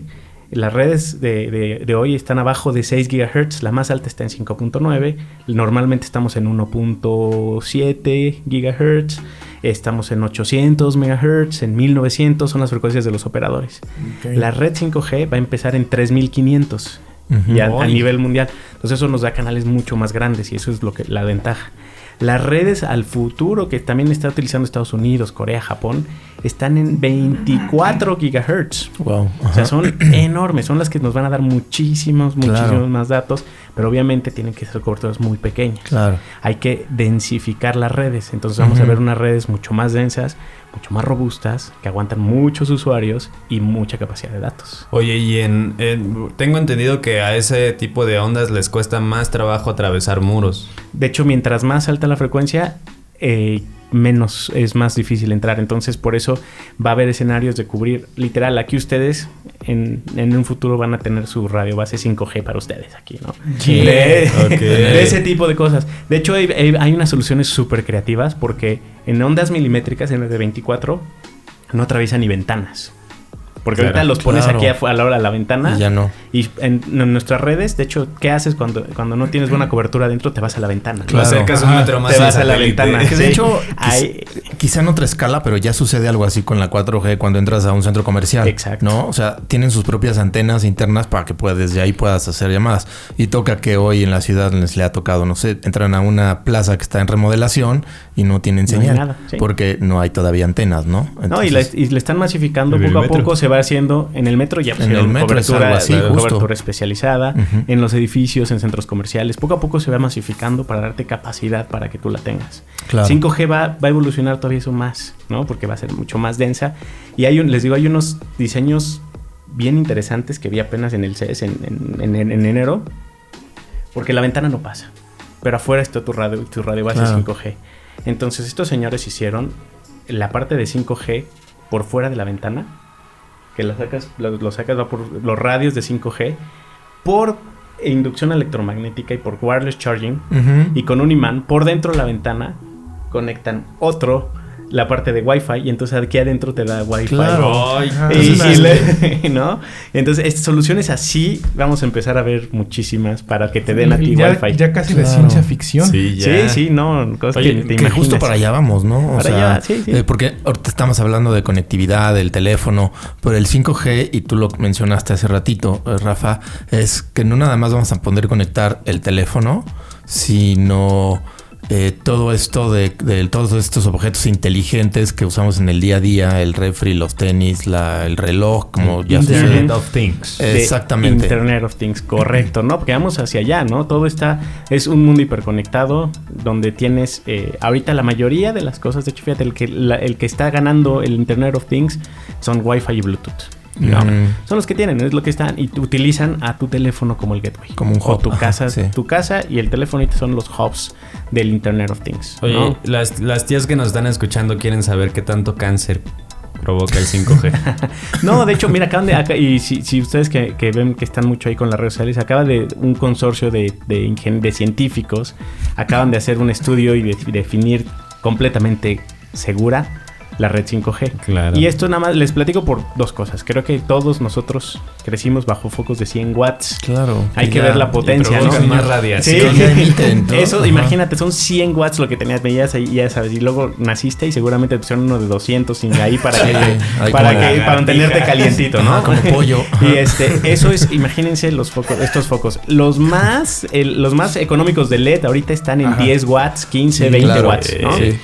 las redes de, de- de hoy están abajo de 6 GHz, la más alta está en 5.9, normalmente estamos en 1.7 GHz, estamos en 800 MHz, en 1900 son las frecuencias de los operadores. La red 5G va a empezar en 3500 Ujú. ya a nivel mundial. Entonces eso nos da canales mucho más grandes y eso es lo que la ventaja. Las redes al futuro que también está utilizando Estados Unidos, Corea, Japón, están en 24 gigahertz. Wow. O sea, son enormes, son las que nos van a dar muchísimos, muchísimos Claro. más datos, pero obviamente tienen que ser coberturas muy pequeñas. Claro. Hay que densificar las redes, entonces vamos a ver unas redes mucho más densas, mucho más robustas, que aguantan muchos usuarios y mucha capacidad de datos. Oye, y en, en- tengo entendido que a ese tipo de ondas les cuesta más trabajo atravesar muros. De hecho, mientras más alta la frecuencia, eh, menos es más difícil entrar. Entonces, por eso va a haber escenarios de cubrir. Literal, aquí ustedes en, en un futuro van a tener su radio base 5G para ustedes aquí, ¿no? Sí. De, ese tipo de cosas. De hecho, hay, hay- unas soluciones súper creativas porque en ondas milimétricas, en el de 24, no atraviesan ni ventanas. Porque Claro, ahorita los pones claro. aquí a la hora de la ventana. Y ya no. Y en, en nuestras redes, de hecho, ¿qué haces cuando, cuando no tienes buena cobertura adentro? Te vas a la ventana. Claro. acercas un Ajá. metro más Te vas a la ventana. Que de Sí. hecho, Hay- quiz- quizá en otra escala, pero ya sucede algo así con la 4G cuando entras a un centro comercial. Exacto. ¿No? O sea, tienen sus propias antenas internas para que puedas, desde ahí puedas hacer llamadas. Y toca que hoy en la ciudad les le ha tocado, no sé, entran a una plaza que está en remodelación y no tienen No hay señal. nada, sí. Porque no hay todavía antenas, ¿no? No, y, la- Entonces, y le están masificando poco a poco, se va haciendo en el metro ya En pusieron el metro es cobertura, algo así, justo. cobertura especializada, Ujú. en los edificios, en centros comerciales, poco a poco se va masificando para darte capacidad para que tú la tengas. Claro. 5G va, va a evolucionar todavía eso más, ¿no? Porque va a ser mucho más densa. Y hay un, les digo, hay unos diseños bien interesantes que vi apenas en el CES en, en- en- en enero. Porque la ventana no pasa. Pero afuera está tu radio, tu radio base Claro. 5G. Entonces estos señores hicieron la parte de 5G por fuera de la ventana. Que lo sacas, lo, lo sacas va por los radios de 5G. Por inducción electromagnética y por wireless charging y con un imán por dentro de la ventana conectan otro la parte de Wi-Fi y entonces aquí adentro te da Wi-Fi. Claro. Ay. Y- le- ¿no? Entonces, soluciones así vamos a empezar a ver muchísimas para que te den a ti ya, Wi-Fi. ya casi de ciencia ficción. sí, sí, ya. sí, no, cosas Oye, que te Que justo para allá vamos, ¿no? O Para sea, allá, sí, sí. eh, porque ahorita estamos hablando de conectividad, del teléfono, pero el 5G, y tú lo mencionaste hace ratito, eh, Rafa, es que no nada más vamos a poder conectar el teléfono, sino eh, todo esto de, de todos estos objetos inteligentes que usamos en el día a día, el refri, los tenis, la, el reloj, como ya Internet sucede. Internet of Things. Exactamente. Internet of Things, correcto, ¿no? Porque vamos hacia allá, ¿no? Todo está, es un mundo hiperconectado donde tienes, eh, ahorita la mayoría de las cosas, de hecho, fíjate, el que, la- el que está ganando el Internet of Things son Wi-Fi y Bluetooth. ¿No? Mm. Son los que tienen, es lo que están y utilizan a tu teléfono como el gateway. Como un O hub, tu ajá, casa, sí. tu casa y el teléfono son los hubs del Internet of Things. Oye, ¿no? las, las tías que nos están escuchando quieren saber qué tanto cáncer provoca el 5G. No, de hecho, mira, acaban de. acá- y si, si ustedes que, que ven que están mucho ahí con las redes sociales, acaba de un consorcio de, de, ingen- de científicos, acaban de hacer un estudio y de, definir completamente segura la red 5G. Claro. Y esto nada más les platico por dos cosas. Creo que todos nosotros crecimos bajo focos de 100 watts. Claro. Hay que ya- ver la potencia, ¿no? más Sí, radiación. ya emiten, eso, Ajá. imagínate, son 100 watts lo que tenías, veías ahí, ya sabes, y luego naciste y seguramente te pusieron uno de 200 sin ahí para que, para, que, para mantenerte calientito, ¿no? Como pollo. y este, eso es, imagínense los focos, estos focos. Los más, el- los más económicos de LED ahorita están en Ajá. 10 watts, 15, Sí, 20 claro, watts, ¿no? sí.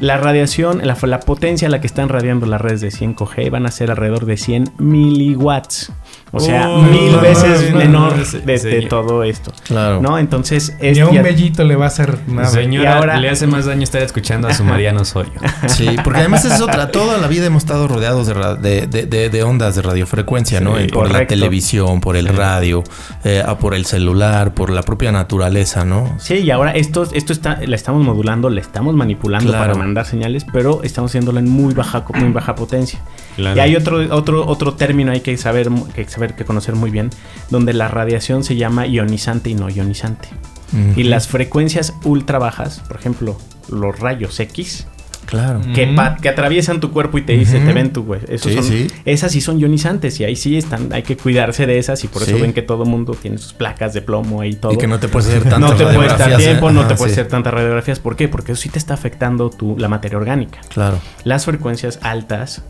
La radiación, la, potencia a la que están radiando las redes de 5G van a ser alrededor de 100 miliwatts. O sea, Uy, mil no, veces no, menor no, de, todo esto. Claro. ¿No? Entonces, es Ni a un bellito le va a hacer nada. Señora, Y ahora- le hace más daño estar escuchando a su Mariano Osorio. Sí, porque además es otra. Toda la vida hemos estado rodeados de, ra- de, de- de- de ondas de radiofrecuencia, ¿no? Por la televisión, por el radio, eh, ah, por el celular, por la propia naturaleza, ¿no? Sí, y ahora esto, esto está, la estamos modulando, la estamos manipulando Claro. para mandar señales, pero estamos haciéndolo en muy baja, muy baja potencia. Claro. Y hay otro, otro, otro término hay que saber, que saber, que conocer muy bien, donde la radiación se llama ionizante y no ionizante. Ujú. Y las frecuencias ultra bajas, por ejemplo, los rayos X, Claro. que, pa- que atraviesan tu cuerpo y te dicen, te ven tu güey. Sí, sí. Esas sí son ionizantes y ahí sí están, hay que cuidarse de esas y por eso ven que todo mundo tiene sus placas de plomo y todo. Y que no te puedes hacer tantas No te puedes dar radiografías, ¿eh? tiempo, no Ajá, te puedes sí. hacer tantas radiografías. ¿Por qué? Porque eso sí te está afectando tu, la materia orgánica. Claro. Las frecuencias altas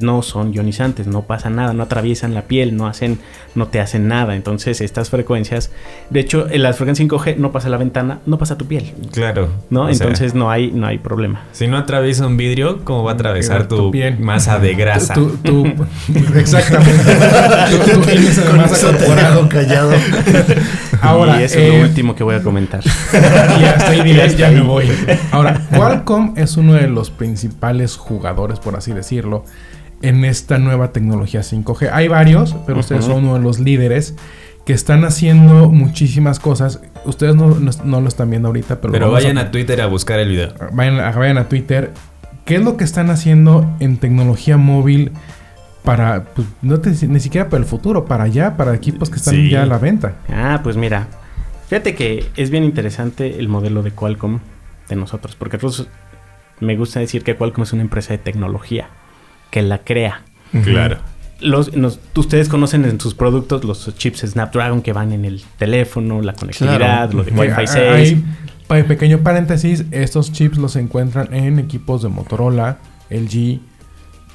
no son ionizantes, no pasa nada, no atraviesan la piel, no hacen, no te hacen nada. Entonces, estas frecuencias, de hecho, en las frecuencias 5G no pasa la ventana, no pasa tu piel, Claro. ¿no? Sea, Entonces no hay, no hay problema. si no atraviesa un vidrio, ¿cómo va a atravesar Tu tu, piel. masa de grasa? Tu- tu- tu- exactamente. tu, tu índice de masa corporal. callado. Ahora, y eso eh, es lo último que voy a comentar. y hasta ahí dirás, hasta ya ahí. me voy. Ahora, Qualcomm es uno de los principales jugadores, por así decirlo, en esta nueva tecnología 5G. Hay varios, pero ustedes son uno de los líderes que están haciendo muchísimas cosas. Ustedes no, no- no lo están viendo ahorita, pero, Pero vayan a Twitter a buscar el video. vayan, a, vayan a Twitter. ¿Qué es lo que están haciendo en tecnología móvil para, pues, no te- ni siquiera para el futuro, para allá, para equipos que están Sí. ya a la venta? Ah, pues mira, fíjate que es bien interesante el modelo de Qualcomm de nosotros, porque nosotros me gusta decir que Qualcomm es una empresa de tecnología que la crea. Claro. Los, nos- ustedes conocen en sus productos los chips Snapdragon que van en el teléfono, la conectividad, Claro. lo de. Wi-Fi Que, 6. ah, hay- pa- pequeño paréntesis, estos chips los encuentran en equipos de Motorola, LG,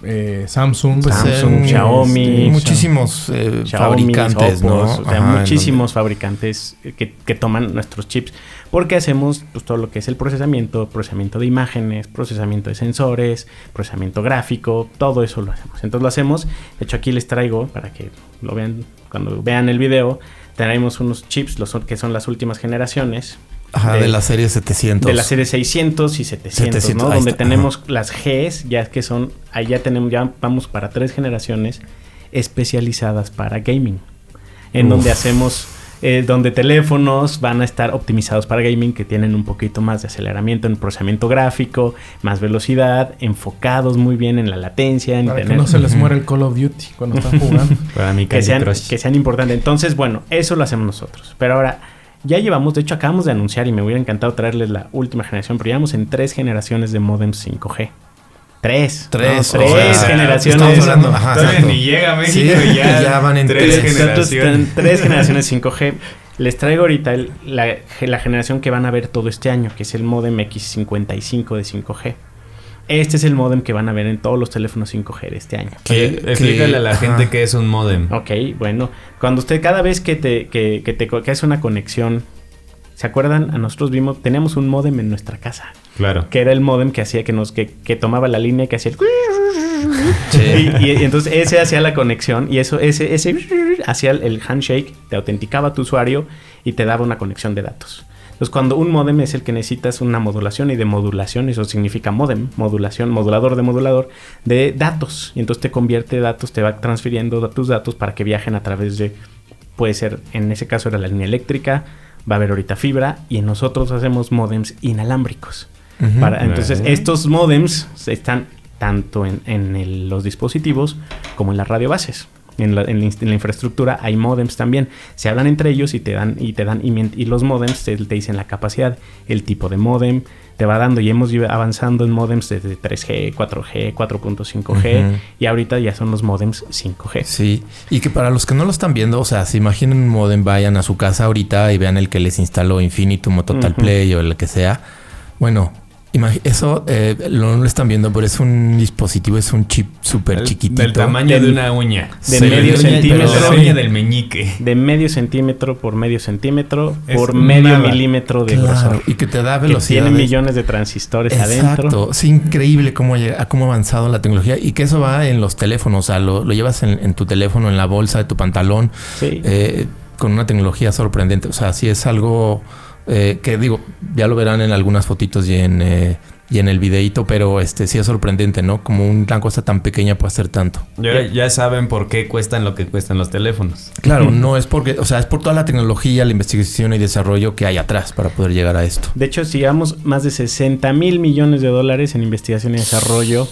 eh, Samsung, Pues, Samsung, eh, Xiaomi, muchísimos eh, Xiaomi, fabricantes, ¿no? O sea, Ajá, muchísimos fabricantes que, que toman nuestros chips. Porque hacemos pues, todo lo que es el procesamiento, procesamiento de imágenes, procesamiento de sensores, procesamiento gráfico, todo eso lo hacemos. Entonces lo hacemos. De hecho, aquí les traigo para que lo vean cuando vean el video. Tenemos unos chips los, que son las últimas generaciones. Ajá, de, la serie 700. De la serie 600 y 700, 700, ¿no? Donde está, tenemos las Gs, ya que son, ahí ya tenemos, ya vamos para tres generaciones especializadas para gaming. En Uf. donde hacemos, eh, donde teléfonos van a estar optimizados para gaming, que tienen un poquito más de aceleramiento en procesamiento gráfico, más velocidad, enfocados muy bien en la latencia, en para que no se les muera el Call of Duty cuando están jugando. Para mi que sean, Crush. que sean importantes. Entonces, bueno, eso lo hacemos nosotros. Pero ahora, ya llevamos, de hecho acabamos de anunciar y me hubiera encantado traerles la última generación, pero llevamos en tres generaciones de modems 5G. Tres. Tres, ¿no? o tres sea, generaciones. estamos hablando- ajá, Todavía exacto. ni llega a México Sí, y ya, ya van en tres tres. Generaciones. tres generaciones 5G. Les traigo ahorita el- la, la generación que van a ver todo este año, que es el modem X55 de 5G. Este es el modem que van a ver en todos los teléfonos 5G de este año. Explícale a la ajá. gente qué es un modem. Ok, bueno. Cuando usted, cada vez que te, que, que te que hace una conexión, ¿se acuerdan? A nosotros vimos, teníamos un modem en nuestra casa. Claro. Que era el modem que hacía que nos, que, que tomaba la línea y que hacía el Sí. y, y entonces ese hacía la conexión y eso, ese, ese hacía el- handshake, te autenticaba a tu usuario y te daba una conexión de datos. Entonces, cuando un modem es el que necesitas una modulación y de modulación, eso significa modem, modulación, modulador de modulador, de datos. Y entonces te convierte datos, te va transfiriendo tus datos para que viajen a través de, puede ser, en ese caso era la línea eléctrica, va a haber ahorita fibra, y nosotros hacemos modems inalámbricos. Para- entonces, estos modems están tanto en, en el- los dispositivos como en las radiobases. En la, en la inst- en la infraestructura hay modems también. Se hablan entre ellos y te dan y te dan y, los modems te, te dicen la capacidad, el tipo de modem, te va dando y hemos ido avanzando en modems desde 3G, 4G, 4.5G Ujú. y ahorita ya son los modems 5G. Sí, y que para los que no lo están viendo, o sea, se imaginen un modem, vayan a su casa ahorita y vean el que les instaló Infinitum o Total. Play o el que sea. Bueno, eso eh, lo, no lo están viendo, pero es un dispositivo, es un chip súper chiquitito. Del tamaño de una uña. de Sí, medio centímetro. pero La uña del meñique. De medio centímetro por medio centímetro Es por medio nada. milímetro de Claro, grosor. y que te da velocidad. tiene millones de transistores Exacto, adentro. es increíble cómo, llega- cómo ha avanzado la tecnología y que eso va en los teléfonos, o sea, lo, lo llevas en, en tu teléfono, en la bolsa de tu pantalón, Sí. eh, con una tecnología sorprendente. O sea, sí es algo eh, que digo, ya lo verán en algunas fotitos y en, eh, y en el videíto, pero este sí es sorprendente, ¿no? Como una cosa tan pequeña puede hacer tanto. Y ahora ya saben por qué cuestan lo que cuestan los teléfonos. Claro, no es porque, o sea, es por toda la tecnología, la investigación y desarrollo que hay atrás para poder llegar a esto. De hecho, si llevamos más de 60 mil millones de dólares en investigación y desarrollo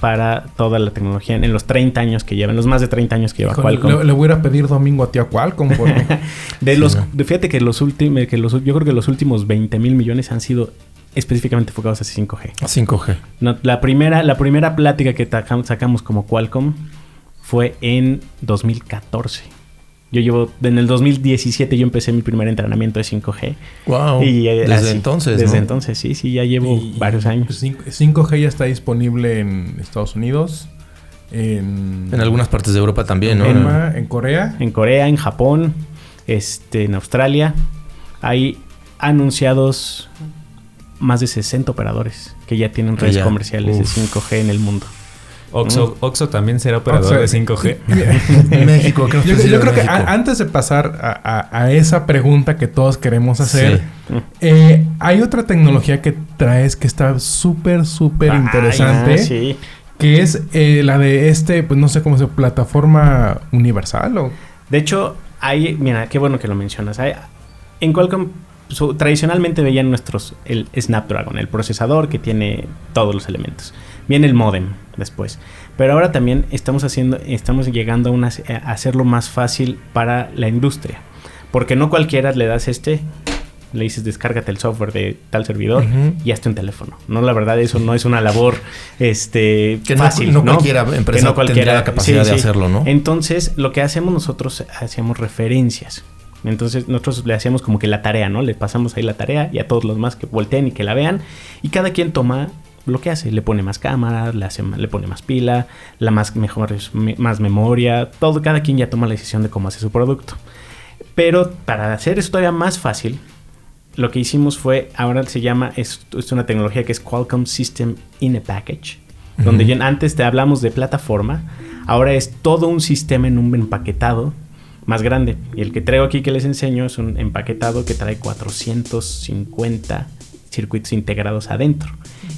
para toda la tecnología en los 30 años que llevan, los más de 30 años que lleva Híjole, Qualcomm. le, le voy a ir a pedir domingo a ti a Qualcomm porque De Sí, los, fíjate que los últimos, que los, yo creo que los últimos 20 mil millones han sido específicamente enfocados a 5G. 5G. No, la primera, la primera plática que sacamos como Qualcomm fue en 2014. Yo llevo, en el 2017 yo empecé mi primer entrenamiento de 5G. Wow. Y, eh, Desde así, entonces, Desde ¿no? entonces, sí, sí, ya llevo Y- varios años. pues, cinco- 5G ya está disponible en Estados Unidos, en, En algunas partes de Europa también, ¿no? en, Corea. En Corea, en Japón, este, en Australia, hay anunciados más de 60 operadores que ya tienen redes Ya. comerciales Uf. de 5G en el mundo. Oxo, Oxo también será operador de sea, 5G. México, creo que Yo, sí, yo creo que a- antes de pasar a, a- a esa pregunta que todos queremos hacer, Sí. eh, hay otra tecnología que traes que está súper, súper Ay, interesante, ah, sí. que es eh, la de este, pues no sé cómo se plataforma universal o... De hecho, hay, mira, qué bueno que lo mencionas. Hay- en Qualcomm tradicionalmente veían nuestros el Snapdragon, el procesador que tiene todos los elementos. Viene el modem después. Pero ahora también estamos haciendo, estamos llegando a, una- a hacerlo más fácil para la industria. Porque no cualquiera le das este, le dices descárgate el software de tal servidor y hazte un teléfono. No, la verdad, eso no es una labor este, Que no- fácil. no cualquiera empresa tendría la capacidad de hacerlo, ¿no? Entonces, lo que hacemos nosotros, hacíamos referencias. Entonces, nosotros le hacíamos como que la tarea, ¿no? Le pasamos ahí la tarea y a todos los más que volteen y que la vean. Y cada quien toma lo que hace. Le pone más cámara, le, hace, le pone más pila, la más, mejor, me- más memoria. Todo, cada quien ya toma la decisión de cómo hace su producto. Pero para hacer esto todavía más fácil, lo que hicimos fue, ahora se llama, es, es una tecnología que es Qualcomm System in a Package, donde ya antes te hablamos de plataforma, ahora es todo un sistema en un empaquetado más grande. Y el que traigo aquí que les enseño es un empaquetado que trae 450 circuitos integrados adentro.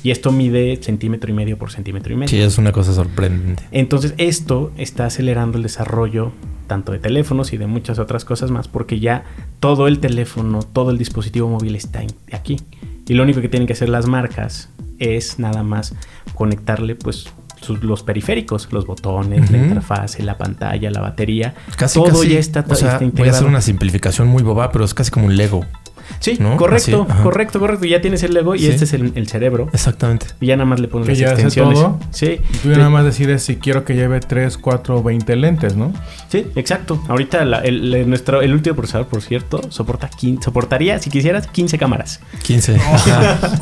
Y esto mide centímetro y medio por centímetro y medio. Sí, es una cosa sorprendente. Entonces esto está acelerando el desarrollo tanto de teléfonos y de muchas otras cosas más porque ya todo el teléfono, todo el dispositivo móvil está aquí. Y lo único que tienen que hacer las marcas es nada más conectarle pues sus- los periféricos, los botones, la interfase, la pantalla, la batería. Casi, todo casi, ya está, o sea, está voy a integrado. hacer una simplificación muy boba, pero es casi como un Lego. Sí, ¿no? correcto, Así, ajá. correcto, correcto. Ya tienes el Lego y Sí. este es el, el cerebro. Exactamente. Y ya nada más le pones Que las ya hace todo. Sí. Tú ya nada más decides si quiero que lleve 3, 4 o 20 lentes, ¿no? Sí, exacto. Ahorita la- el, el- nuestro, el último procesador, por cierto, soporta 15, soportaría, si quisieras, 15 cámaras. 15.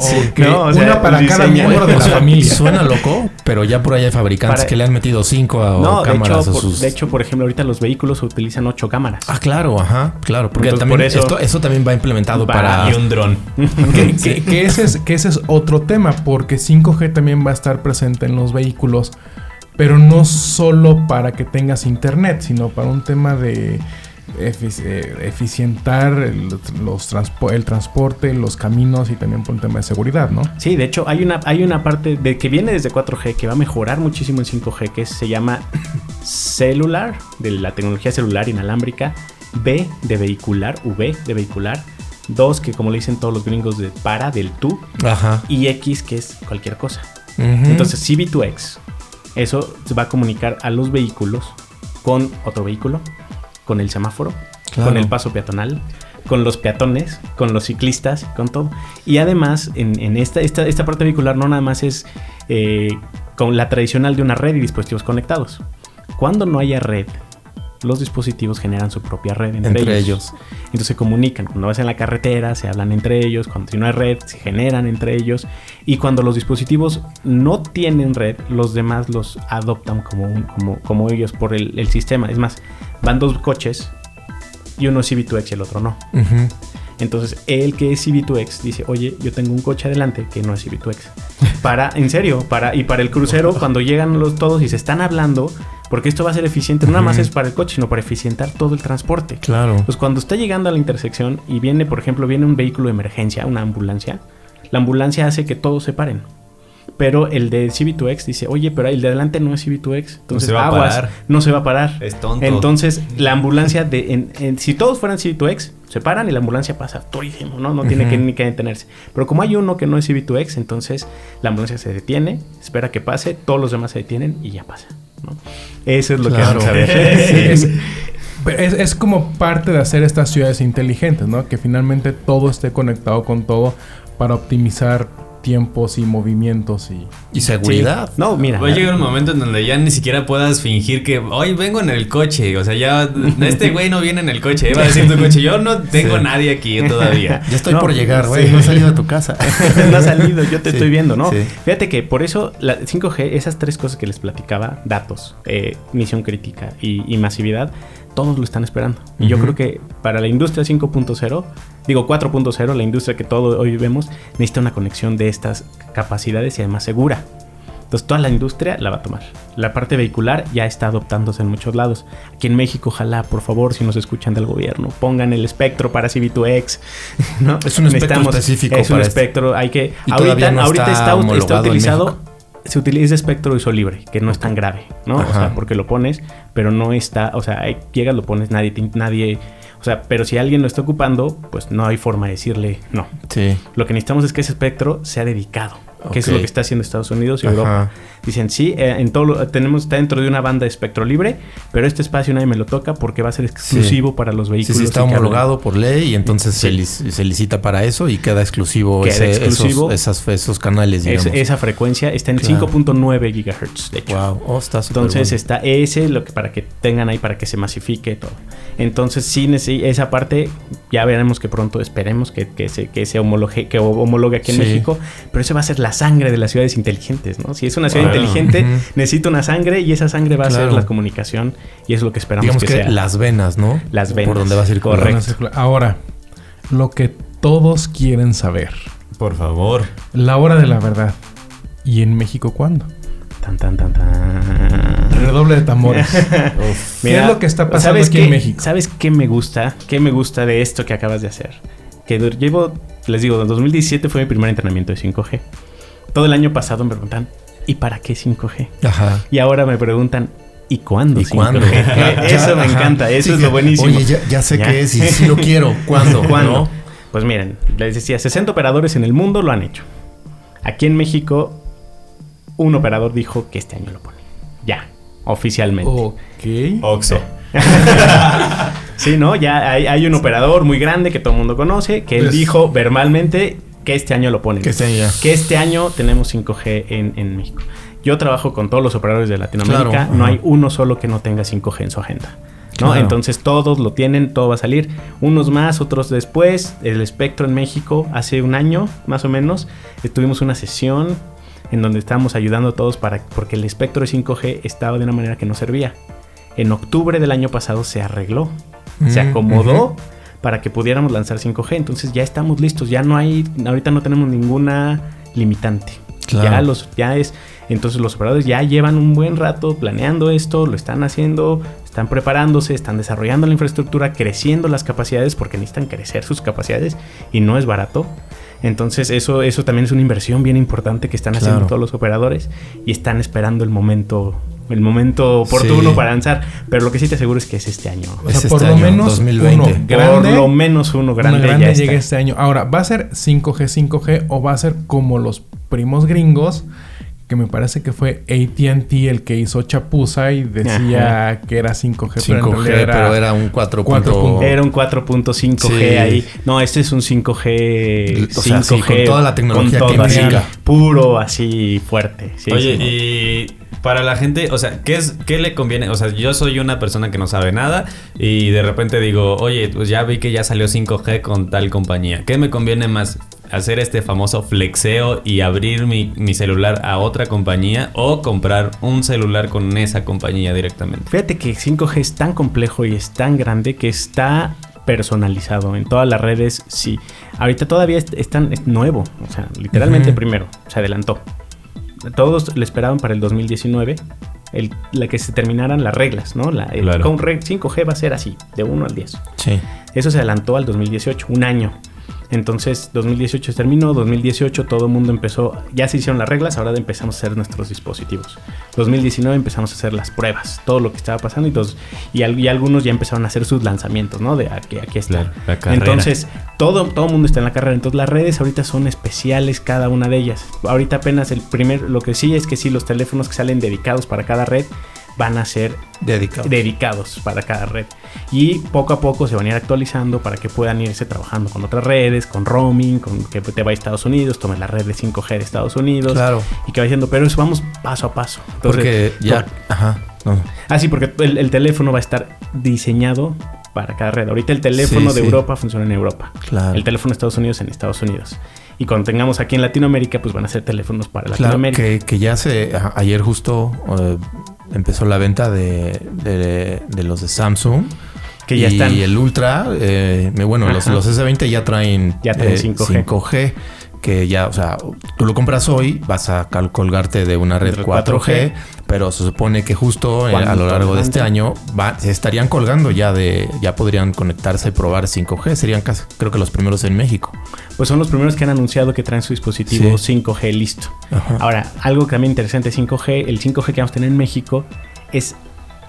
Ok, No, o sea, Una para cada miembro de la familia. Suena loco, pero ya por ahí hay fabricantes Para- que le han metido 5 a no, de cámaras hecho, a por, sus. de hecho, por ejemplo, ahorita los vehículos utilizan 8 cámaras. Ah, claro, ajá, claro. Porque Entonces, también por eso- esto, eso también va implementado Para. Y un dron. que, que- que ese es, que ese es otro tema, porque 5G también va a estar presente en los vehículos, pero no solo para que tengas internet, sino para un tema de eh, eficientar el, los transpo- el transporte, los caminos y también por un tema de seguridad, ¿no? Sí, de hecho, hay una, hay una parte de que viene desde 4G que va a mejorar muchísimo en 5G, que se llama celular, de la tecnología celular inalámbrica, B de vehicular, V de vehicular, 2 que como le dicen todos los gringos de para, del tú, Ajá. y X que es cualquier cosa. Ujú. Entonces, CV2X, eso se va a comunicar a los vehículos con otro vehículo, con el semáforo, Claro. con el paso peatonal, con los peatones, con los ciclistas, con todo. Y además, en, en esta, esta, esta parte vehicular no nada más es eh, con la tradicional de una red y dispositivos conectados. Cuando no haya red, los dispositivos generan su propia red entre, Entre ellos. ellos. Entonces se comunican. Cuando vas en la carretera, se hablan entre ellos. Cuando no hay red, se generan entre ellos. Y cuando los dispositivos no tienen red, los demás los adoptan como, un- como, como ellos por el, el sistema. Es más, van dos coches y uno es CV2X y el otro no. Entonces, el que es CV2X dice, oye, yo tengo un coche adelante que no es CV2X. Para, en serio, para, y para el crucero, cuando llegan los todos y se están hablando, porque esto va a ser eficiente, no nada más es para el coche, sino para eficientar todo el transporte. Claro. Pues cuando está llegando a la intersección y viene, por ejemplo, viene un vehículo de emergencia, una ambulancia, la ambulancia hace que todos se paren. Pero el de CV2X dice, oye, pero el de adelante no es CV2X. Entonces, se va a parar. no se va a parar. Es tonto. Entonces, la ambulancia, de, en- en- si todos fueran CV2X, se paran y la ambulancia pasa durísimo, ¿no? No tiene que ni que detenerse. Pero como hay uno que no es CV2X, entonces la ambulancia se detiene, espera que pase, todos los demás se detienen y ya pasa, ¿no? Eso es lo Claro. que vamos a ver. es, es- es como parte de hacer estas ciudades inteligentes, ¿no? Que finalmente todo esté conectado con todo para optimizar tiempos y movimientos y... Y seguridad. Sí. No, mira. Va a llegar un momento en donde ya ni siquiera puedas fingir que hoy vengo en el coche. O sea, ya este güey no viene en el coche. Iba a decir tu coche. Yo no tengo Sí. nadie aquí todavía. Ya estoy No, por llegar, güey. sí. No he salido de tu casa. no ha salido, yo te Sí, estoy viendo, ¿no? sí. Fíjate que por eso la 5G, esas tres cosas que les platicaba, datos, eh, misión crítica y, y masividad, todos lo están esperando. Y yo creo que para la industria 5.0, digo 4.0, la industria que todo hoy vemos, necesita una conexión de estas capacidades y además segura. Entonces toda la industria la va a tomar. La parte vehicular ya está adoptándose en muchos lados. Aquí en México, ojalá, por favor, si nos escuchan del gobierno, pongan el espectro para CV2X. ¿no? Es un espectro específico Es un para este. espectro, hay que... Y ahorita no ahorita está está, está utilizado... Se utiliza espectro uso libre, que no es tan grave, ¿no? O Ajá. sea, porque lo pones, pero no está... O sea, llegas, lo pones, nadie... nadie o sea, pero si alguien lo está ocupando, pues no hay forma de decirle no. Sí. Lo que necesitamos es que ese espectro sea dedicado, que eso es lo que está haciendo Estados Unidos y Ajá. Europa. Dicen, sí, eh, en todo tenemos, está dentro de una banda de espectro libre, pero este espacio nadie me lo toca porque va a ser exclusivo para los Sí, vehículos. sí, está que hablen- homologado por ley y entonces se, Sí. lic- se licita para eso y queda exclusivo, Queda ese- exclusivo. Esos, esas- esos canales, Es- esa frecuencia está en Claro. 5.9 gigahertz, de hecho. Wow, oh, está Entonces bueno. está ese, lo que para que tengan ahí, para que se masifique todo. Entonces sí, esa parte ya veremos que pronto esperemos que, que se, que se homologue, que homologue aquí en Sí. México, pero eso va a ser la sangre de las ciudades inteligentes, ¿no? Si es una ciudad Claro. Inteligente, Ujú. necesita una sangre y esa sangre va a ser la comunicación y es lo que esperamos digamos que, que, sea. las venas, ¿no? Las venas, Por donde va a circular. correcto. Ahora, lo que todos quieren saber. Por favor. La hora de la verdad. ¿Y en México cuándo? Tan, tan, tan, tan. Redoble de tambores. ¿Qué es lo que está pasando ¿sabes aquí qué? en México? ¿Sabes qué me gusta? ¿Qué me gusta de esto que acabas de hacer? Que llevo, les digo, 2017 fue mi primer entrenamiento de 5G. Todo el año pasado me preguntan, ¿y para qué 5G? Ajá. Y ahora me preguntan, ¿y cuándo? ¿Y 5G? cuándo? eso me Ajá. encanta, eso Sí, es lo buenísimo. Oye, ya, ya sé Ya. qué es y sí lo quiero. ¿Cuándo? ¿Cuándo? ¿No? Pues miren, les decía, 60 operadores en el mundo lo han hecho. Aquí en México, un operador dijo que este año lo pone. Ya, oficialmente. Ok. Oxo. Sí, ¿no? Ya hay, hay un operador muy grande que todo el mundo conoce, que él Pues- dijo verbalmente que este año lo ponen. Que este. Que este año tenemos 5G en, en México. Yo trabajo con todos los operadores de Latinoamérica. Claro, no ajá. hay uno solo que no tenga 5G en su agenda. ¿no? Claro. Entonces todos lo tienen, todo va a salir. Unos más, otros después. El espectro en México, hace un año más o menos, tuvimos una sesión en donde estábamos ayudando a todos para, porque el espectro de 5G estaba de una manera que no servía. En octubre del año pasado se arregló, se Mm, acomodó ujú. Para que pudiéramos lanzar 5G. Entonces ya estamos listos, ya no hay, ahorita no tenemos ninguna limitante. Claro. Ya los, ya es, entonces los operadores ya llevan un buen rato planeando esto, lo están haciendo, están preparándose, están desarrollando la infraestructura, creciendo las capacidades porque necesitan crecer sus capacidades y no es barato. Entonces eso, eso también es una inversión bien importante que están haciendo todos los operadores y están esperando el momento, el momento oportuno Sí. para lanzar. Pero lo que sí te aseguro es que es este año. O sea, Es por este lo año, menos 2020. uno grande, Por lo menos uno grande, una grande ya está. llega este año. Ahora, ¿va a ser 5G, 5G o va a ser como los primos gringos? Que me parece que fue ATT el que hizo chapuza y decía que era 5G, pero en 5G, realidad pero era un 4. punto- Era un 4.5G Sí. ahí. No, este es un 5G. O sea, sí, 5G con toda la tecnología con que implica. Puro, así fuerte. Sí, Oye, sí. y para la gente, o sea, ¿qué, es, ¿qué le conviene? O sea, yo soy una persona que no sabe nada y de repente digo, oye, pues ya vi que ya salió 5G con tal compañía. ¿Qué me conviene más? ¿Hacer este famoso flexeo y abrir mi, mi celular a otra compañía o comprar un celular con esa compañía directamente? Fíjate que 5G es tan complejo y es tan grande que está personalizado en todas las redes. Sí, ahorita todavía es, es tan es nuevo, o sea, literalmente primero se adelantó. Todos le esperaban para el 2019 el, la que se terminaran las reglas, ¿no? La, el Claro. con re- 5G va a ser así, de 1 al 10. Sí. Eso se adelantó al 2018, un año. Entonces, 2018 se terminó, 2018 todo el mundo empezó, ya se hicieron las reglas, ahora empezamos a hacer nuestros dispositivos. 2019 empezamos a hacer las pruebas, todo lo que estaba pasando y, todos, y, al- y algunos ya empezaron a hacer sus lanzamientos, ¿no? De aquí, aquí está. La. Entonces, todo, todo el mundo está en la carrera. Entonces, las redes ahorita son especiales, cada una de ellas. Ahorita apenas el primer, lo que sí es que sí, los teléfonos que salen dedicados para cada red van a ser Dedicado. dedicados para cada red. Y poco a poco se van a ir actualizando para que puedan irse trabajando con otras redes, con roaming, con que te vaya a Estados Unidos, tome la red de 5G de Estados Unidos. Claro. Y que va diciendo, pero eso vamos paso a paso. Entonces, Porque ya. por- Ajá. No. Ah, sí, porque el, el teléfono va a estar diseñado para cada red. Ahorita el teléfono Sí, de sí. Europa funciona en Europa. Claro. El teléfono de Estados Unidos en Estados Unidos. Y cuando tengamos aquí en Latinoamérica, pues van a ser teléfonos para Claro, Latinoamérica. que, que ya se. Ayer justo eh, empezó la venta de, de, de los de Samsung. Que ya y están. el Ultra, eh, bueno, los, los S20 ya traen, Ya traen eh, 5G. 5G, que ya, o sea, tú lo compras hoy, vas a colgarte de una red De 4G, 4G, pero se supone que justo eh, a lo largo de este año va- se estarían colgando ya de, ya podrían conectarse y probar 5G, serían casi, creo que los primeros en México. Pues son los primeros que han anunciado que traen su dispositivo Sí. 5G listo. Ajá. Ahora, algo también interesante de 5G, el 5G que vamos a tener en México es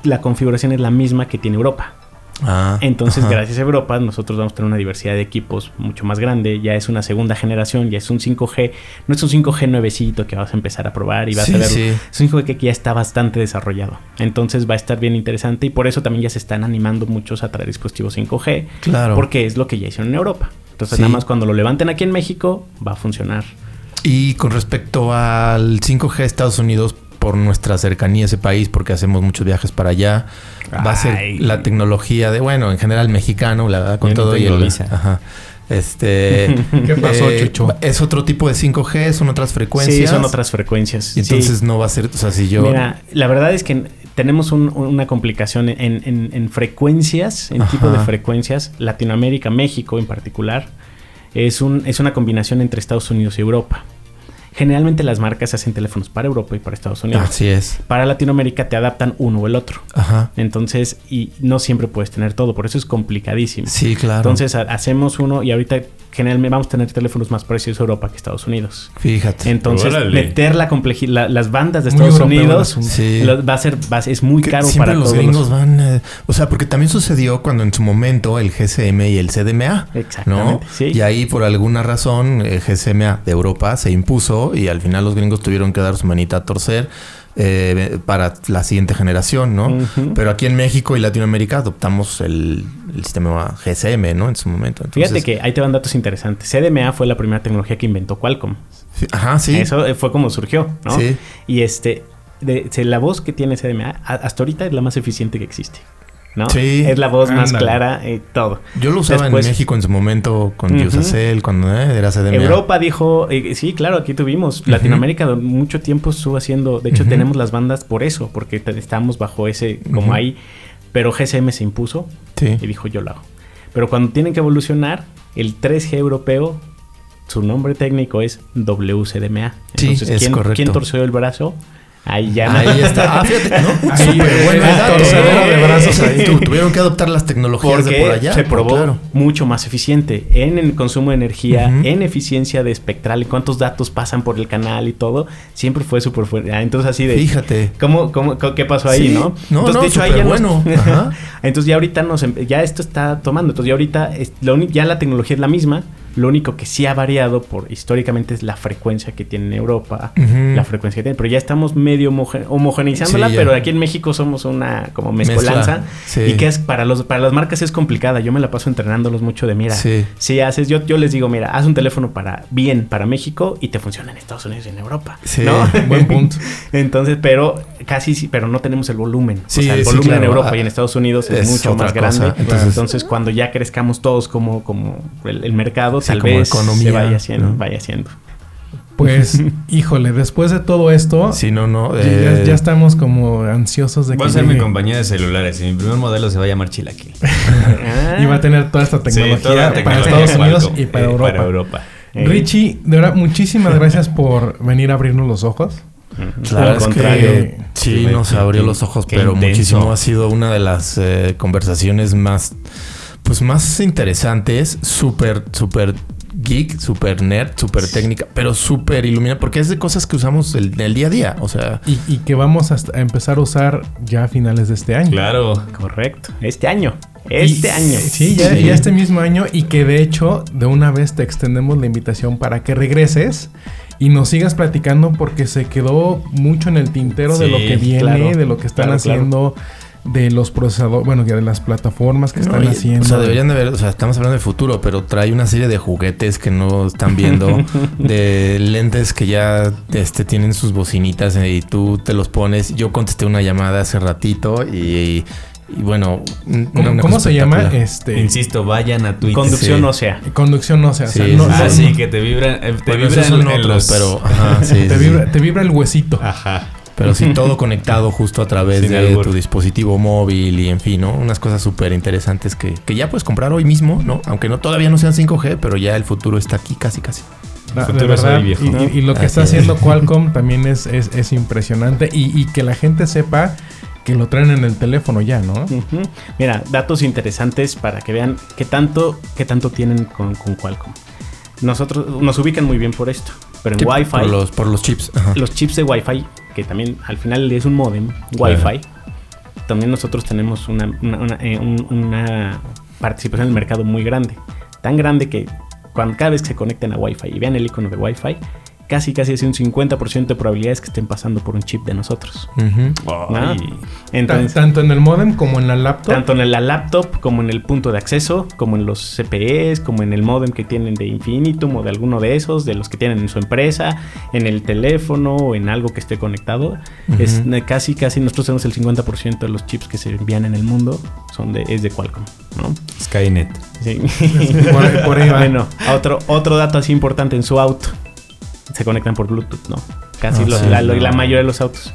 la configuración es la misma que tiene Europa. Ah, Entonces, ajá. gracias a Europa, nosotros vamos a tener una diversidad de equipos mucho más grande. Ya es una segunda generación, ya es un 5G. No es un 5G nuevecito que vas a empezar a probar y vas Sí, a ver. sí. Es un 5G que ya está bastante desarrollado. Entonces, va a estar bien interesante y por eso también ya se están animando muchos a traer dispositivos 5G. Claro. Porque es lo que ya hicieron en Europa. Entonces, Sí. nada más cuando lo levanten aquí en México, va a funcionar. Y con respecto al 5G de Estados Unidos, por nuestra cercanía a ese país, porque hacemos muchos viajes para allá, va a ser Ay. la tecnología de, bueno, en general mexicano, la verdad, con Yo no todo y el... Ajá. Este... eh, ¿Qué pasó, Chucho? Es otro tipo de 5G, son otras frecuencias. Sí, son otras frecuencias. Y entonces Sí. no va a ser, o sea, si yo... Mira, la verdad es que tenemos un- una complicación en, en- en frecuencias, en tipo de frecuencias. Latinoamérica, México en particular, es, un, es una combinación entre Estados Unidos y Europa. Generalmente las marcas hacen teléfonos para Europa y para Estados Unidos. Así es. Para Latinoamérica te adaptan uno o el otro. Ajá. Entonces, y no siempre puedes tener todo, por eso es complicadísimo. Sí, claro. Entonces ha- hacemos uno y ahorita generalmente vamos a tener teléfonos más preciosos Europa que Estados Unidos. Fíjate. Entonces, Órale. meter la complejidad, las bandas de Muy Estados el Unidos. Sí. lo- va a ser, va a- es muy Que caro siempre para los todos. gringos van... eh, o sea, porque también sucedió cuando en su momento el GSM y el CDMA. ¿no? Exactamente, sí. Y ahí por alguna razón el GSMA de Europa se impuso pasó y al final los gringos tuvieron que dar su manita a torcer eh, para la siguiente generación, ¿no? Pero aquí en México y Latinoamérica adoptamos el, el sistema GSM, ¿no? En su momento. Fíjate que ahí te van datos interesantes. CDMA fue la primera tecnología que inventó Qualcomm. sí, Ajá, sí. Eso eh, fue como surgió, ¿no? Sí. Y este, de, la voz que tiene CDMA hasta ahorita es la más eficiente que existe, ¿no? Sí. Es la voz más Ándale. clara, eh, todo. Yo lo usaba Después- en México en su momento con Ujú. Usacell, cuando eh, era CDMA. Europa dijo, eh, sí, claro, aquí tuvimos. Latinoamérica de mucho tiempo estuvo haciendo, de hecho Ujú. tenemos las bandas por eso, porque estamos bajo ese, como ahí. Pero GSM se impuso Sí. y dijo yo lo hago. Pero cuando tienen que evolucionar, el 3G europeo, su nombre técnico es WCDMA. Sí, es ¿quién, correcto. ¿quién torció el brazo? Ahí ya. Ahí está. Ah, fíjate, ¿no? Ahí, Súper buen el dato. torcedero de brazos ahí. Tu- tuvieron que adoptar las tecnologías Porque de por allá. se probó claro. mucho más eficiente en el consumo de energía, en eficiencia de espectral, y cuántos datos pasan por el canal y todo. Siempre fue súper fuerte. Ah, Entonces, así de. Fíjate. ¿Cómo, cómo, qué pasó ahí, Sí. no? No, Entonces, no, de hecho, ahí ya nos- bueno. Ajá. Entonces, ya ahorita nos, em- ya esto está tomando. Entonces, ya ahorita es- lo uni- ya la tecnología es la misma. Lo único que sí ha variado por históricamente es la frecuencia que tiene en Europa, la frecuencia que tiene. Pero ya estamos medio homoge- homogeneizándola, Sí, pero aquí en México somos una como Mezcla, mezcolanza. sí. Y que es para los para las marcas es complicada. Yo me la paso entrenándolos mucho de mira. Sí. Si haces, yo, yo les digo, mira, haz un teléfono para bien para México y te funciona en Estados Unidos y en Europa. Sí, ¿no? buen punto. Entonces, pero casi sí, pero no tenemos el volumen. Sí, o sea, el volumen en. Europa Ah, y en Estados Unidos es, es mucho más cosa. grande. Entonces- Entonces, cuando ya crezcamos todos como, como el, el mercado, Sí, tal como vez se economía, vaya haciendo, ¿no? vaya haciendo. Pues, híjole, después de todo esto, Si no, no. ya, eh, ya estamos como ansiosos de Voy a que ser mi compañía de celulares y mi primer modelo se va a llamar Chilaquil. Y va a tener toda esta tecnología, toda la para tecnología Estados Unidos y para eh, Europa. Para Europa. eh, Richie, de verdad, muchísimas gracias por venir a abrirnos los ojos. Claro, Al es contrario. que sí, nos abrió qué- los ojos, pero intenso. muchísimo. Ha sido una de las eh, conversaciones más, pues más interesantes, súper, súper geek, súper nerd, súper técnica, pero súper iluminada, porque es de cosas que usamos el, el día a día. O sea, Y, y que vamos a, empezar a usar ya a finales de este año. Claro. Correcto. Este año. Este Y- año. Sí ya, Sí. ya este mismo año. Y que de hecho, de una vez te extendemos la invitación para que regreses y nos sigas platicando porque se quedó mucho en el tintero de lo que viene, claro. de lo que están Claro, claro. De los procesadores, bueno, ya de las plataformas que no, están y- haciendo. o sea, deberían de ver, o sea, estamos hablando del futuro, pero trae una serie de juguetes que no están viendo, de lentes que ya este, tienen sus bocinitas y tú te los pones. Yo contesté una llamada hace ratito y, y bueno, ¿Cómo, se llama? Este, Insisto, vayan a Twitter. Conducción Sí. ósea. Conducción no sea. o sea, Sí, no- sí, Ah, no- sí, que te vibran, eh, te Bueno, en otros, los... pero, ajá, sí, te, sí, vibra, te vibra el huesito. Ajá. Pero sí todo conectado justo a través Sin de tu dispositivo móvil y en fin, ¿no? Unas cosas súper interesantes que, que ya puedes comprar hoy mismo, ¿no? Aunque no todavía no sean 5G, pero ya el futuro está aquí casi casi. La- de verdad, viejo. y, y- y lo que Así está es. haciendo Qualcomm también es, es, es impresionante y, y que la gente sepa que lo traen en el teléfono ya, ¿no? Mira, datos interesantes para que vean qué tanto, qué tanto tienen con, con Qualcomm. Nosotros nos ubican muy bien por esto, pero en Wi-Fi, Por los, por los chips. Ajá. los chips de Wi-Fi, que también al final es un modem Wi-Fi, también nosotros tenemos una, una- una, eh, un- una participación en el mercado muy grande. Tan grande que cuando cada vez que se conecten a Wi-Fi y vean el icono de Wi-Fi, casi casi es un 50% de probabilidades que estén pasando por un chip de nosotros. Entonces, Tan- tanto en el modem como en la laptop. tanto en la laptop como en el punto de acceso, como en los CPEs, como en el modem que tienen de Infinitum o de alguno de esos, de los que tienen en su empresa, en el teléfono o en algo que esté conectado. Es eh, casi, casi nosotros tenemos el 50% de los chips que se envían en el mundo son de, es de Qualcomm, ¿no? Skynet. Sí. Por ahí- por ahí va. Bueno, otro, otro dato así importante en su auto. Se conectan por Bluetooth, ¿no? Casi Ah, los- sí, la, la no. mayoría de los autos.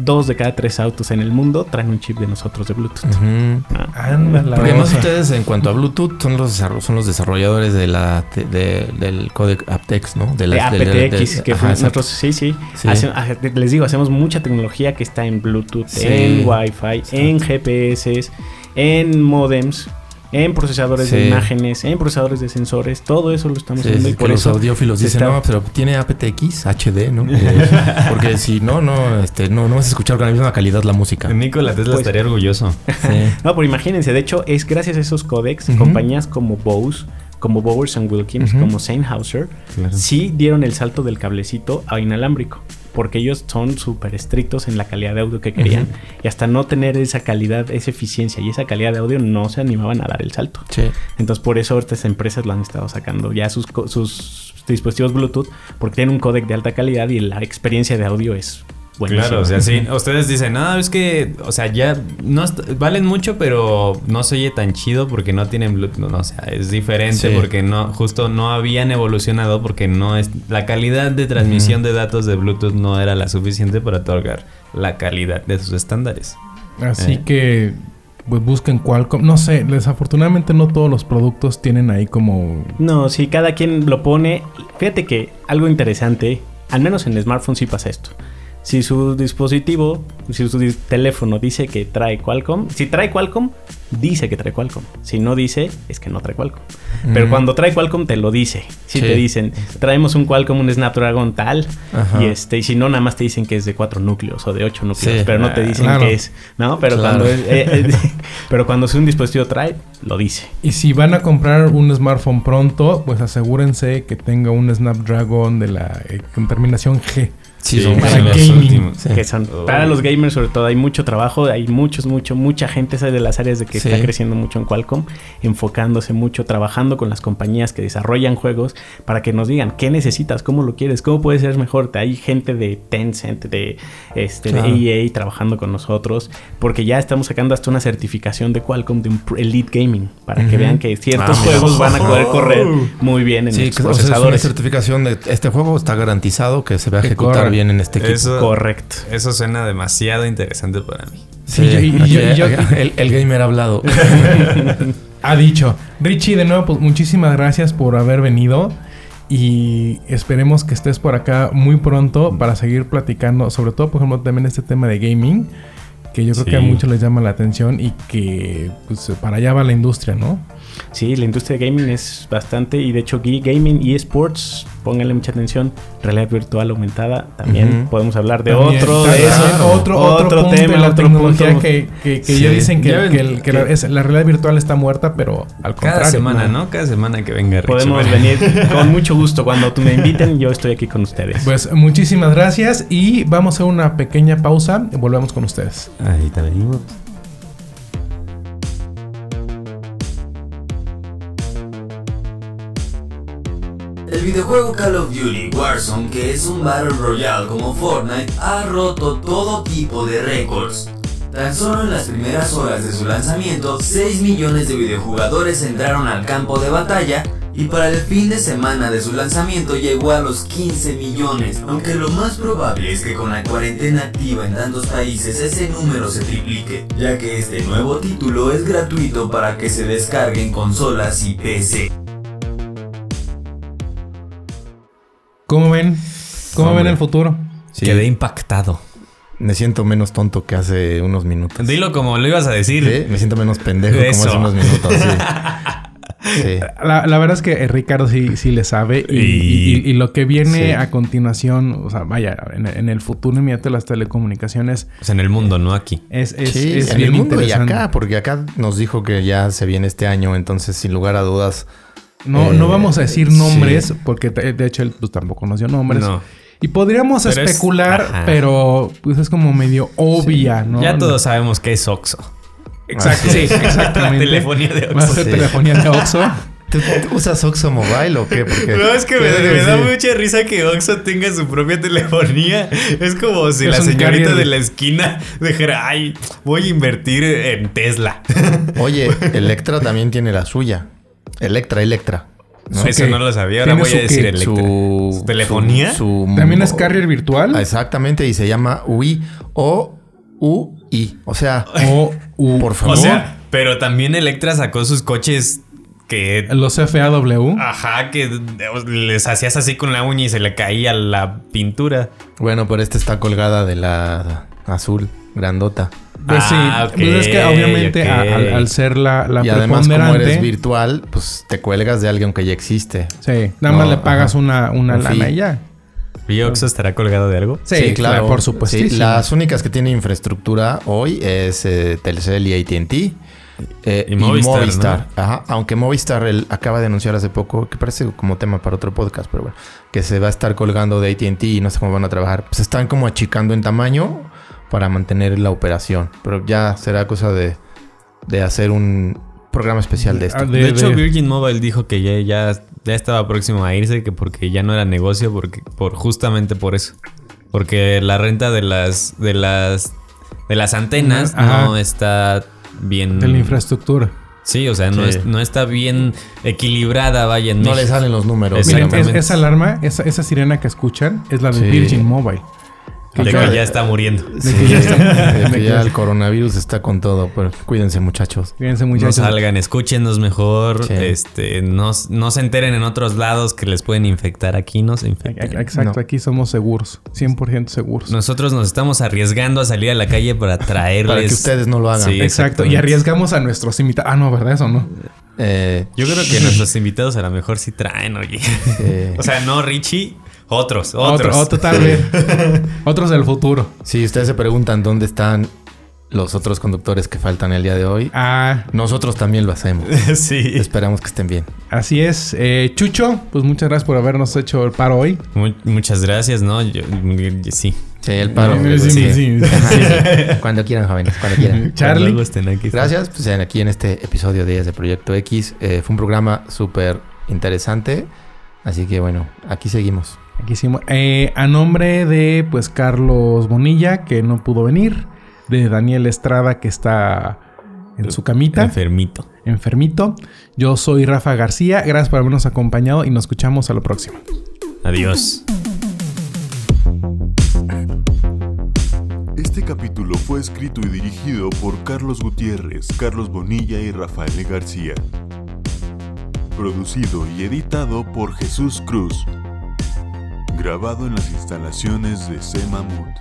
Dos de cada tres autos en el mundo traen un chip de nosotros de Bluetooth. Ujú. Ah. Anda, la Porque además ustedes en cuanto a Bluetooth son los, son los desarrolladores de la, de- de- del codec aptX, ¿no? De de- aptX, que ajá, nosotros, sí, sí. Sí. Hace- hace- les digo, hacemos mucha tecnología que está en Bluetooth, Sí. en Wi-Fi, en GPS, en modems, en procesadores de imágenes, en procesadores de sensores. Todo eso lo estamos Sí, haciendo sí, y que por los eso audiófilos dicen, está- no, pero tiene aptX, HD, ¿no? Eh, porque si no, no, este, no, no vas a escuchar con la misma calidad la música. Nikola Tesla Pues- estaría orgulloso. Sí. No, pero imagínense, de hecho, es gracias a esos codecs, compañías como Bose, como Bowers and Wilkins, como Sennhauser, sí dieron el salto del cablecito a inalámbrico. Porque ellos son súper estrictos en la calidad de audio que querían. Y hasta no tener esa calidad, esa eficiencia y esa calidad de audio, no se animaban a dar el salto. Sí. Entonces, por eso estas empresas lo han estado sacando ya sus, sus dispositivos Bluetooth, porque tienen un codec de alta calidad y la experiencia de audio es Claro, o sea, sí. Ustedes dicen, no, es que, o sea, ya no valen mucho, pero no se oye tan chido porque no tienen Bluetooth. No, o sea, es diferente Sí. porque no, justo no habían evolucionado porque no es, la calidad de transmisión de datos de Bluetooth no era la suficiente para otorgar la calidad de sus estándares. Así Eh. que pues busquen Qualcomm. No sé, desafortunadamente no todos los productos tienen ahí como... No, si cada quien lo pone. Fíjate que algo interesante, al menos en smartphone sí pasa esto. Si su dispositivo, si su teléfono dice que trae Qualcomm, si trae Qualcomm, dice que trae Qualcomm. Si no dice, es que no trae Qualcomm. Pero cuando trae Qualcomm te lo dice. Si Sí. te dicen, traemos un Qualcomm, un Snapdragon tal, Ajá. y este, y si no, nada más te dicen que es de cuatro núcleos o de ocho núcleos, Sí. pero no te Ah, dicen claro. que es, ¿no? Pero Claro. cuando es, eh, eh, pero cuando es un dispositivo trae, lo dice. Y si van a comprar un smartphone pronto, pues asegúrense que tenga un Snapdragon de la eh, con terminación G. Sí, Sí, son para los gaming. últimos. Sí. que son Oh. para los gamers sobre todo hay mucho trabajo hay muchos mucho mucha gente esa es de las áreas de que Sí. está creciendo mucho en Qualcomm enfocándose mucho trabajando con las compañías que desarrollan juegos para que nos digan qué necesitas cómo lo quieres cómo puede ser mejor hay gente de Tencent de este Claro. de EA trabajando con nosotros porque ya estamos sacando hasta una certificación de Qualcomm de un Elite Gaming para que vean que ciertos Ah, juegos van a poder correr muy bien en Sí, los que, o sea, es una procesadores certificación de este juego está garantizado que se va a ejecutar bien en este equipo. Eso, correcto eso suena demasiado interesante para mí. Sí, y- y- aquí- y yo- el, el gamer ha hablado. Ha dicho. Richie, de nuevo, pues muchísimas gracias por haber venido. Y esperemos que estés por acá muy pronto para seguir platicando, sobre todo, por ejemplo, también este tema de gaming, que yo creo que a muchos les llama la atención y que pues, para allá va la industria, ¿no? Sí, la industria de gaming es bastante y de hecho gaming y esports, pónganle mucha atención, realidad virtual aumentada, también podemos hablar de También, otro de también, eso, otro, otro, punto de la otro tecnología punto. que, que, que Sí. ya dicen que, Ya ven que el- que que- la, es- la realidad virtual está muerta, pero al contrario. Cada semana, ¿no? Cada semana que venga Richie. Podemos venir con mucho gusto cuando tú me inviten, yo estoy aquí con ustedes. Pues muchísimas gracias y vamos a hacer una pequeña pausa y volvemos con ustedes. Ahí te videojuego Call of Duty Warzone, que es un Battle Royale como Fortnite, ha roto todo tipo de récords. Tan solo en las primeras horas de su lanzamiento, 6 millones de videojugadores entraron al campo de batalla y para el fin de semana de su lanzamiento llegó a los 15 millones, aunque lo más probable es que con la cuarentena activa en tantos países ese número se triplique, ya que este nuevo título es gratuito para que se descargue en consolas y PC. ¿Cómo ven? ¿Cómo Hombre. ven el futuro? Sí, Quedé impactado. me siento menos tonto que hace unos minutos. Dilo como lo ibas a decir. Sí, me siento menos pendejo Eso. como hace unos minutos. Sí. Sí. La, la verdad es que Ricardo sí, sí le sabe y, Y- y- y lo que viene Sí. a continuación, o sea, vaya, en, en el futuro inmediato de las telecomunicaciones Pues en el mundo, no aquí. es, es, Sí, es en bien el mundo y acá, porque acá nos dijo que ya se viene este año, entonces sin lugar a dudas. No, Eh, no vamos a decir sí. nombres porque de de hecho él pues, tampoco nos dio nombres. No. Y podríamos Pero especular, pero pues es como medio obvia, ¿no? Ya todos sabemos que es Oxxo. Exacto, sí, exactamente. La telefonía de Va a ser Sí. telefonía de Oxxo. ¿Tú, tú usas Oxxo Mobile o qué? Porque, No, es que me, da mucha risa que Oxxo tenga su propia telefonía. Es como si Es la señorita carrier. de la esquina dijera, ay, voy a invertir en Tesla. Oye, Electra también tiene la suya. Electra, Electra. ¿no? Eso no lo sabía. Ahora ¿Tiene voy a decir qué? Electra. Su, telefonía? su- su- También es carrier virtual. Ah, Exactamente, y se llama UI o UI. O sea, O U. Por favor. O sea, pero también Electra sacó sus coches que... Los FAW. Ajá, que les hacías así con la uña y se le caía la pintura. bueno, pero esta está colgada de la azul, grandota. Pues sí, Ah, ok, pues es que obviamente a- al, al ser la, la y además, como preponderante, eres virtual, pues te cuelgas de alguien que ya existe. sí, nada más le pagas ajá. una, una Un lana y ya. ¿Y Oxxo estará colgado de algo? Sí, claro, por supuesto. Sí, las únicas que tienen infraestructura hoy es eh, Telcel y AT&T. eh, Y Movistar, Ajá, aunque Movistar él acaba de anunciar hace poco, que parece como tema para otro podcast, pero bueno, que se va a estar colgando de ATT y no sé cómo van a trabajar. Pues están como achicando en tamaño para mantener la operación. Pero ya será cosa de, de hacer un programa especial de esto. Ah, De, hecho, de- Virgin Mobile dijo que ya, ya, ya estaba próximo a irse, que porque ya no era negocio, porque por justamente por eso. Porque la renta de las de las de las antenas Ajá. no está bien. de la infraestructura. Sí, o sea, no, Sí. es- no está bien equilibrada, vaya en no le salen los números. Miren, es- esa alarma, esa, esa sirena que escuchan, es la de Sí. Virgin Mobile. De que ya está muriendo. Sí, que ya está- de que de ya que- el coronavirus está con todo. Pero cuídense, muchachos. No muchachos. salgan, escúchenos mejor. Sí. Este, no, no se enteren en otros lados que les pueden infectar. Aquí no se infectan. Exacto, No. aquí somos seguros. 100% seguros. Nosotros nos estamos arriesgando a salir a la calle para traerles. Para que ustedes no lo hagan. Sí, Exacto. Y arriesgamos a nuestros invitados. Ah, no, ¿verdad? Eso no. Eh, Yo creo que nuestros invitados a lo mejor sí traen, oye. O sea, no Richie, otros, otros. Otro, otro tal vez. Otros del futuro. si ustedes se preguntan dónde están los otros conductores que faltan el día de hoy, Ah, nosotros también lo hacemos. sí. Esperamos que estén bien. así es. Eh, Chucho, pues muchas gracias por habernos hecho el paro hoy. Mu- muchas gracias, ¿no? Yo, yo- sí. Sí, el paro. Sí, Sí. sí, sí. Cuando quieran, jóvenes, cuando quieran. Charlie. Cuando aquí. Gracias. Pues aquí en este episodio de Días de Proyecto X. eh, fue un programa súper interesante. Así que bueno, aquí seguimos. Aquí hicimos. eh, a nombre de pues Carlos Bonilla, que no pudo venir. De Daniel Estrada, que está en su camita, Enfermito. enfermito. Yo soy Rafa García. Gracias por habernos acompañado y nos escuchamos a la próxima. Adiós. Este capítulo fue escrito y dirigido por Carlos Gutiérrez, Carlos Bonilla y Rafael García. Producido y editado por Jesús Cruz. Grabado en las instalaciones de C. Mamut.